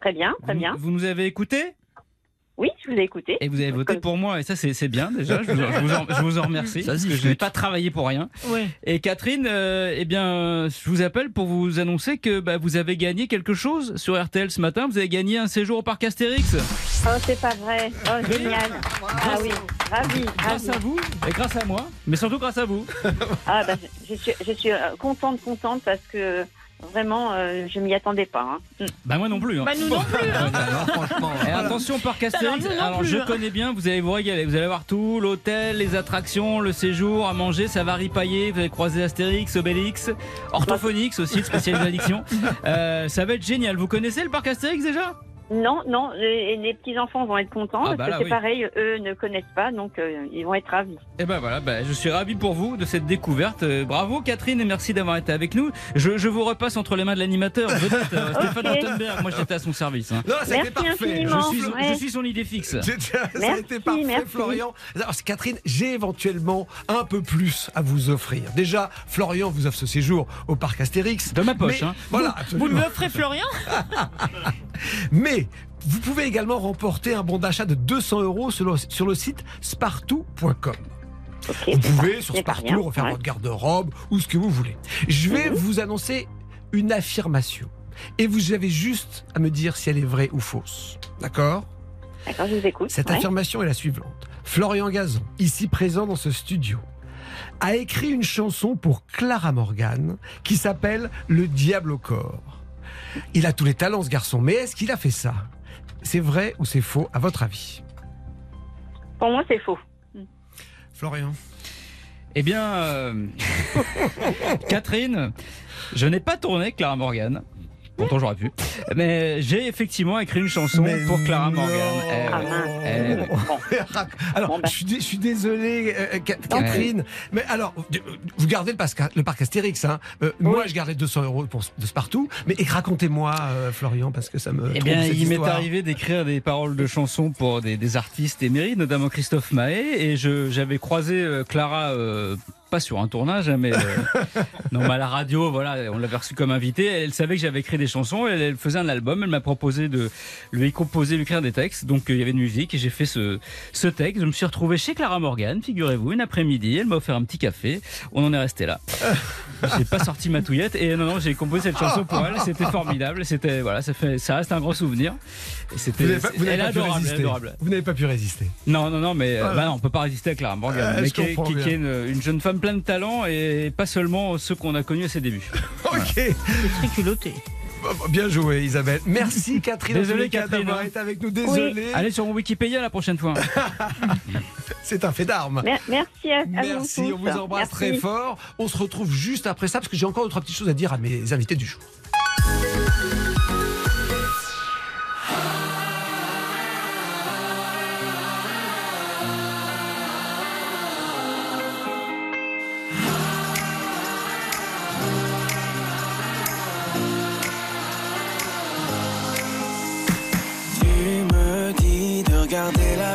Très bien, très vous, bien. vous nous avez écouté Oui, je vous ai écouté. et vous avez voté Comme- pour moi et ça c'est c'est bien déjà, je vous, en- je vous en, je vous en remercie Ça, parce c'est que je n'ai pas travaillé pour rien. ouais. Et Catherine, euh, eh bien, je vous appelle pour vous annoncer que bah, vous avez gagné quelque chose sur RTL ce matin. Vous avez gagné un séjour au parc Astérix. Oh, c'est pas vrai. Oh, génial. Ah oui, ravi, Grâce ravi. à vous et grâce à moi, mais surtout grâce à vous. Ah, bah, je, je suis, je suis euh, contente, contente parce que vraiment, euh, je m'y attendais pas. hein. Mm. Bah moi non plus. hein. Bah nous non plus. hein. franchement. Et attention parc Astérix. Alors, je hein. connais bien, vous allez vous régaler. Vous allez voir tout, l'hôtel, les attractions, le séjour, à manger, ça va ripailler. Vous allez croiser Astérix, Obélix, Orthophonix aussi, d'addiction. Euh, ça va être génial. Vous connaissez le parc Astérix déjà? Non, non, les, les petits-enfants vont être contents Ah, parce bah que c'est oui. pareil, eux ne connaissent pas, donc euh, ils vont être ravis. Et ben voilà, bah, je suis ravi pour vous de cette découverte. Euh, bravo Catherine et merci d'avoir été avec nous. Je, je vous repasse entre les mains de l'animateur, vedette, euh, Stéphane Ok. Rottenberg. Moi j'étais à son service. hein. Non, Merci parfait. Je infiniment. suis, Ouais. je suis son idée fixe. C'était- parfait, merci. Florian. Alors, c'est Catherine, j'ai éventuellement un peu plus à vous offrir. Déjà, Florian vous offre ce séjour au parc Astérix. De ma poche, Mais- hein. Voilà, Vous absolument. lui offrez Florian? Mais vous pouvez également remporter un bon d'achat de 200 euros sur le, sur le site spartou.com. Vous pouvez sur Spartou refaire ouais. votre garde-robe ou ce que vous voulez. Je vais Mhm. vous annoncer une affirmation. Et vous avez juste à me dire si elle est vraie ou fausse. D'accord? D'accord, je vous écoute. Cette ouais. affirmation est la suivante. Florian Gazon, ici présent dans ce studio, a écrit une chanson pour Clara Morgan qui s'appelle Le diable au corps. Il a tous les talents ce garçon, mais est-ce qu'il a fait ça? C'est vrai ou c'est faux à votre avis? Pour moi, c'est faux. Florian Eh bien, euh, Catherine, je n'ai pas tourné Clara Morgan. Pourtant j'aurais pu. Mais j'ai effectivement écrit une chanson Mais pour Clara non. Morgan. Eh Ah ouais. Eh. Bon. Alors, bah. je, suis dé- je suis désolé, euh, Ca- Catherine, mais alors, euh, vous gardez le, pasca- le parc Astérix, hein Euh, Moi, je gardais 200 euros pour, de ce partout, mais et racontez-moi, euh, Florian, parce que ça me. Eh bien, cette il m'est arrivé d'écrire des paroles de chansons pour des, des artistes émérites, notamment Christophe Mahé, et je- j'avais croisé euh, Clara euh, pas sur un tournage, hein, mais euh, non, mais à la radio, voilà, on l'avait reçu comme invité. Elle savait que j'avais écrit des chansons, elle, elle faisait un album, elle m'a proposé de lui composer, lui écrire des textes. Donc euh, il y avait de musique et j'ai fait ce, ce texte. Je me suis retrouvé chez Clara Morgan, figurez-vous, une après-midi. Elle m'a offert un petit café. On en est resté là. j'ai pas sorti ma touillette et non, non, j'ai composé cette chanson pour elle. C'était formidable. C'était voilà, ça fait, ça reste un grand souvenir. Vous C'était, n'avez pas, vous elle n'avez est pas pu adorable, elle est résister. adorable. Vous n'avez pas pu résister. Non, non, non, mais euh, Voilà. bah non, on peut pas résister à Clara Morgan, Euh, mais je qui, est- comprends qui- qui est une, une jeune femme pleine de talent et pas seulement ceux qu'on a connus à ses débuts. Ok. C'est très culotté. Bien joué, Isabelle. Merci, Catherine. Désolé, Catherine, d'avoir hein. été avec nous. Désolé. Allez sur mon Wikipédia la prochaine fois. C'est un fait d'armes. Mer- Merci à, à vous Merci, on vous embrasse Merci. très fort. On se retrouve juste après ça parce que j'ai encore deux trois petites choses à dire à mes invités du jour.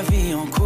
Vie en couleur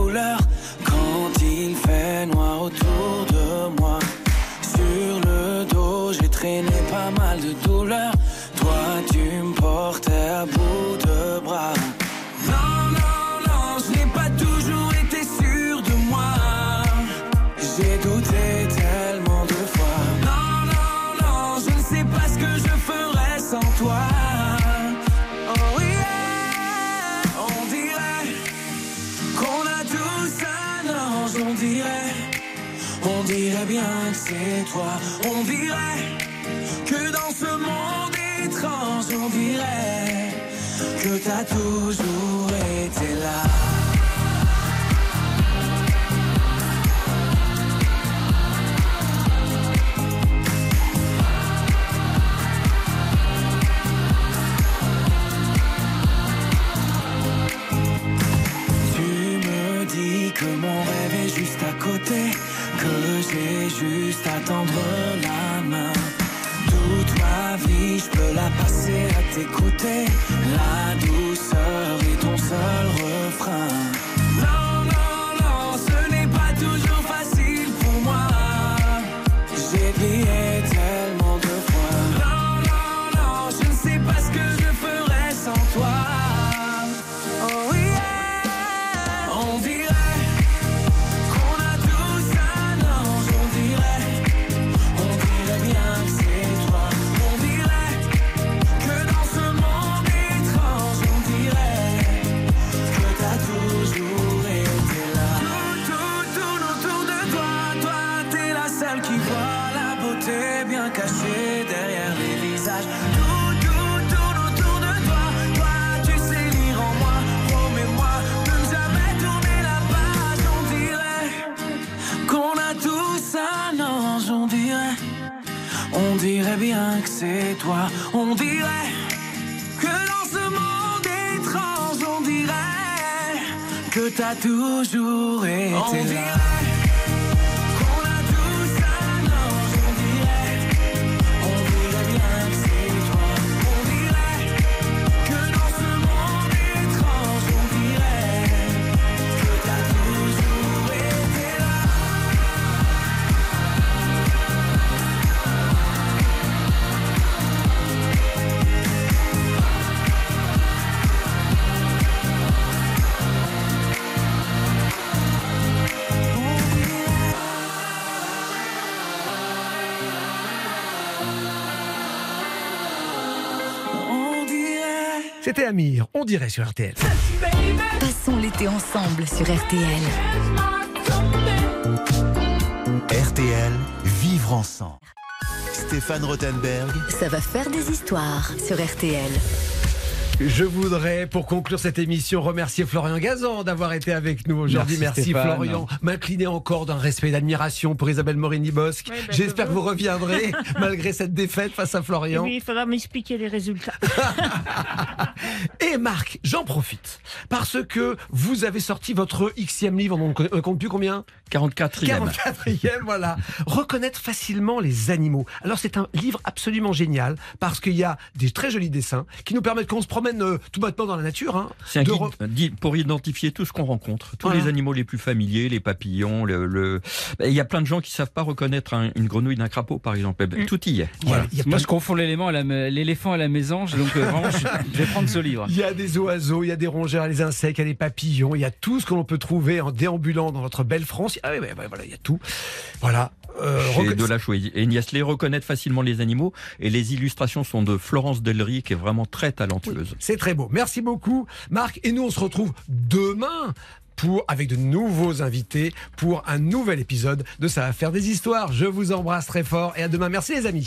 on dirait que dans ce monde étrange, on dirait que t'as toujours été là. Tu me dis que mon rêve est juste à côté, j'ai juste à tendre la main. Toute ma vie, je peux la passer à t'écouter. La douceur est ton seul refrain. C'était Amir, on dirait sur RTL. Passons l'été ensemble sur RTL. RTL, vivre ensemble. Stéphane Rothenberg, Ça va faire des histoires sur RTL. Je voudrais, pour conclure cette émission, remercier Florian Gazan d'avoir été avec nous aujourd'hui. Merci. Florian. M'incliner encore d'un respect et d'admiration pour Isabelle Morini-Bosque. Oui, bah, J'espère je que vous reviendrez malgré cette défaite face à Et Florian. oui, il faudra m'expliquer les résultats. Et Marc, j'en profite parce que vous avez sorti votre Xème livre, on ne compte plus combien? 44e. 44e, voilà. Reconnaître facilement les animaux. Alors c'est un livre absolument génial parce qu'il y a des très jolis dessins qui nous permettent quand on se promène promène euh, tout bêtement dans la nature. Hein, C'est un de guide re- pour identifier tout ce qu'on rencontre, tous Voilà. les animaux les plus familiers, les papillons. Le, le- Ben, Il y a plein de gens qui savent pas reconnaître un- une grenouille d'un crapaud, par exemple. Eh ben, Mm. Tout y est. il y a- Voilà. il y a Moi, je confonds l'élément l'éléphant à la mésange, donc euh, vraiment, je, je vais prendre ce livre. Il y a des oiseaux, il y a des rongeurs, les insectes, il y a des papillons, il y a tout ce que l'on peut trouver en déambulant dans notre belle France. Ah oui, ouais, ouais, voilà, il y a tout. Voilà. Euh, Chez reconna- de la Chouette. Et Niasley reconnaître facilement les animaux et les illustrations sont de Florence Delry qui est vraiment très talentueuse. C'est très beau. Merci beaucoup, Marc. Et nous, on se retrouve demain. Pour, avec de nouveaux invités pour un nouvel épisode de Ça va faire des histoires. Je vous embrasse très fort et à demain. Merci les amis.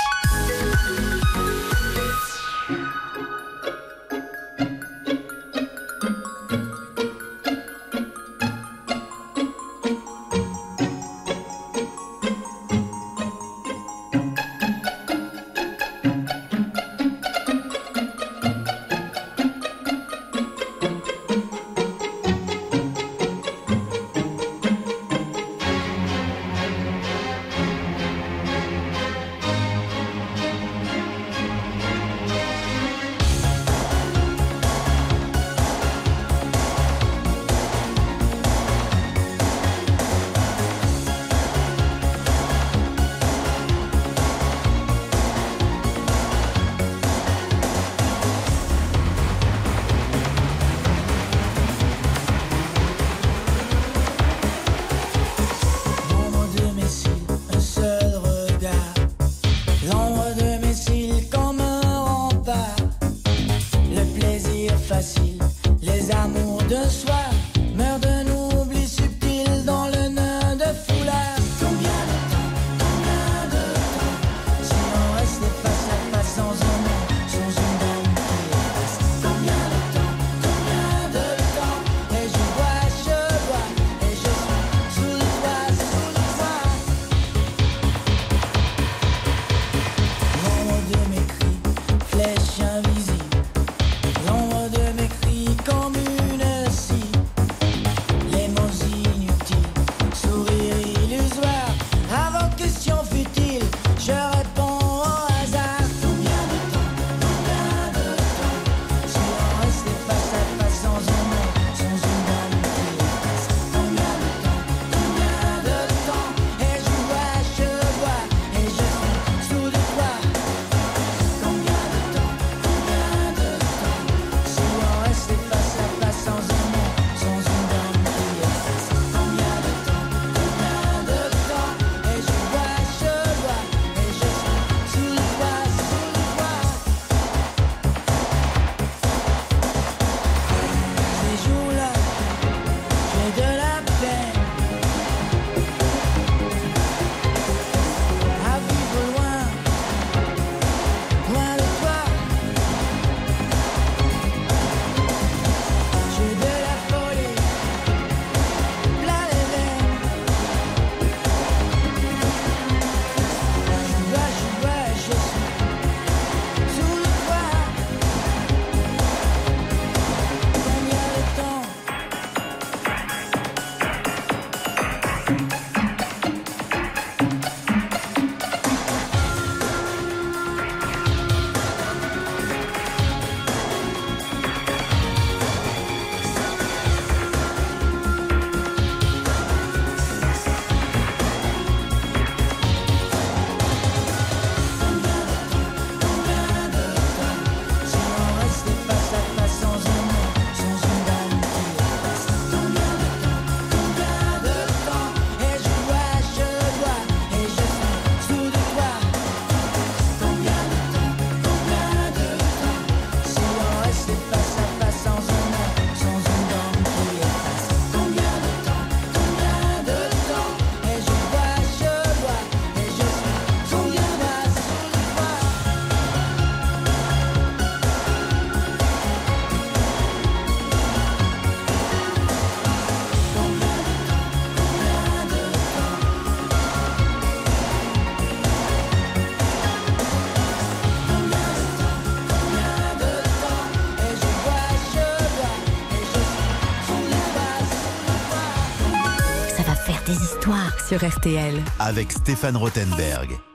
Sur RTL. Avec Stéphane Rothenberg.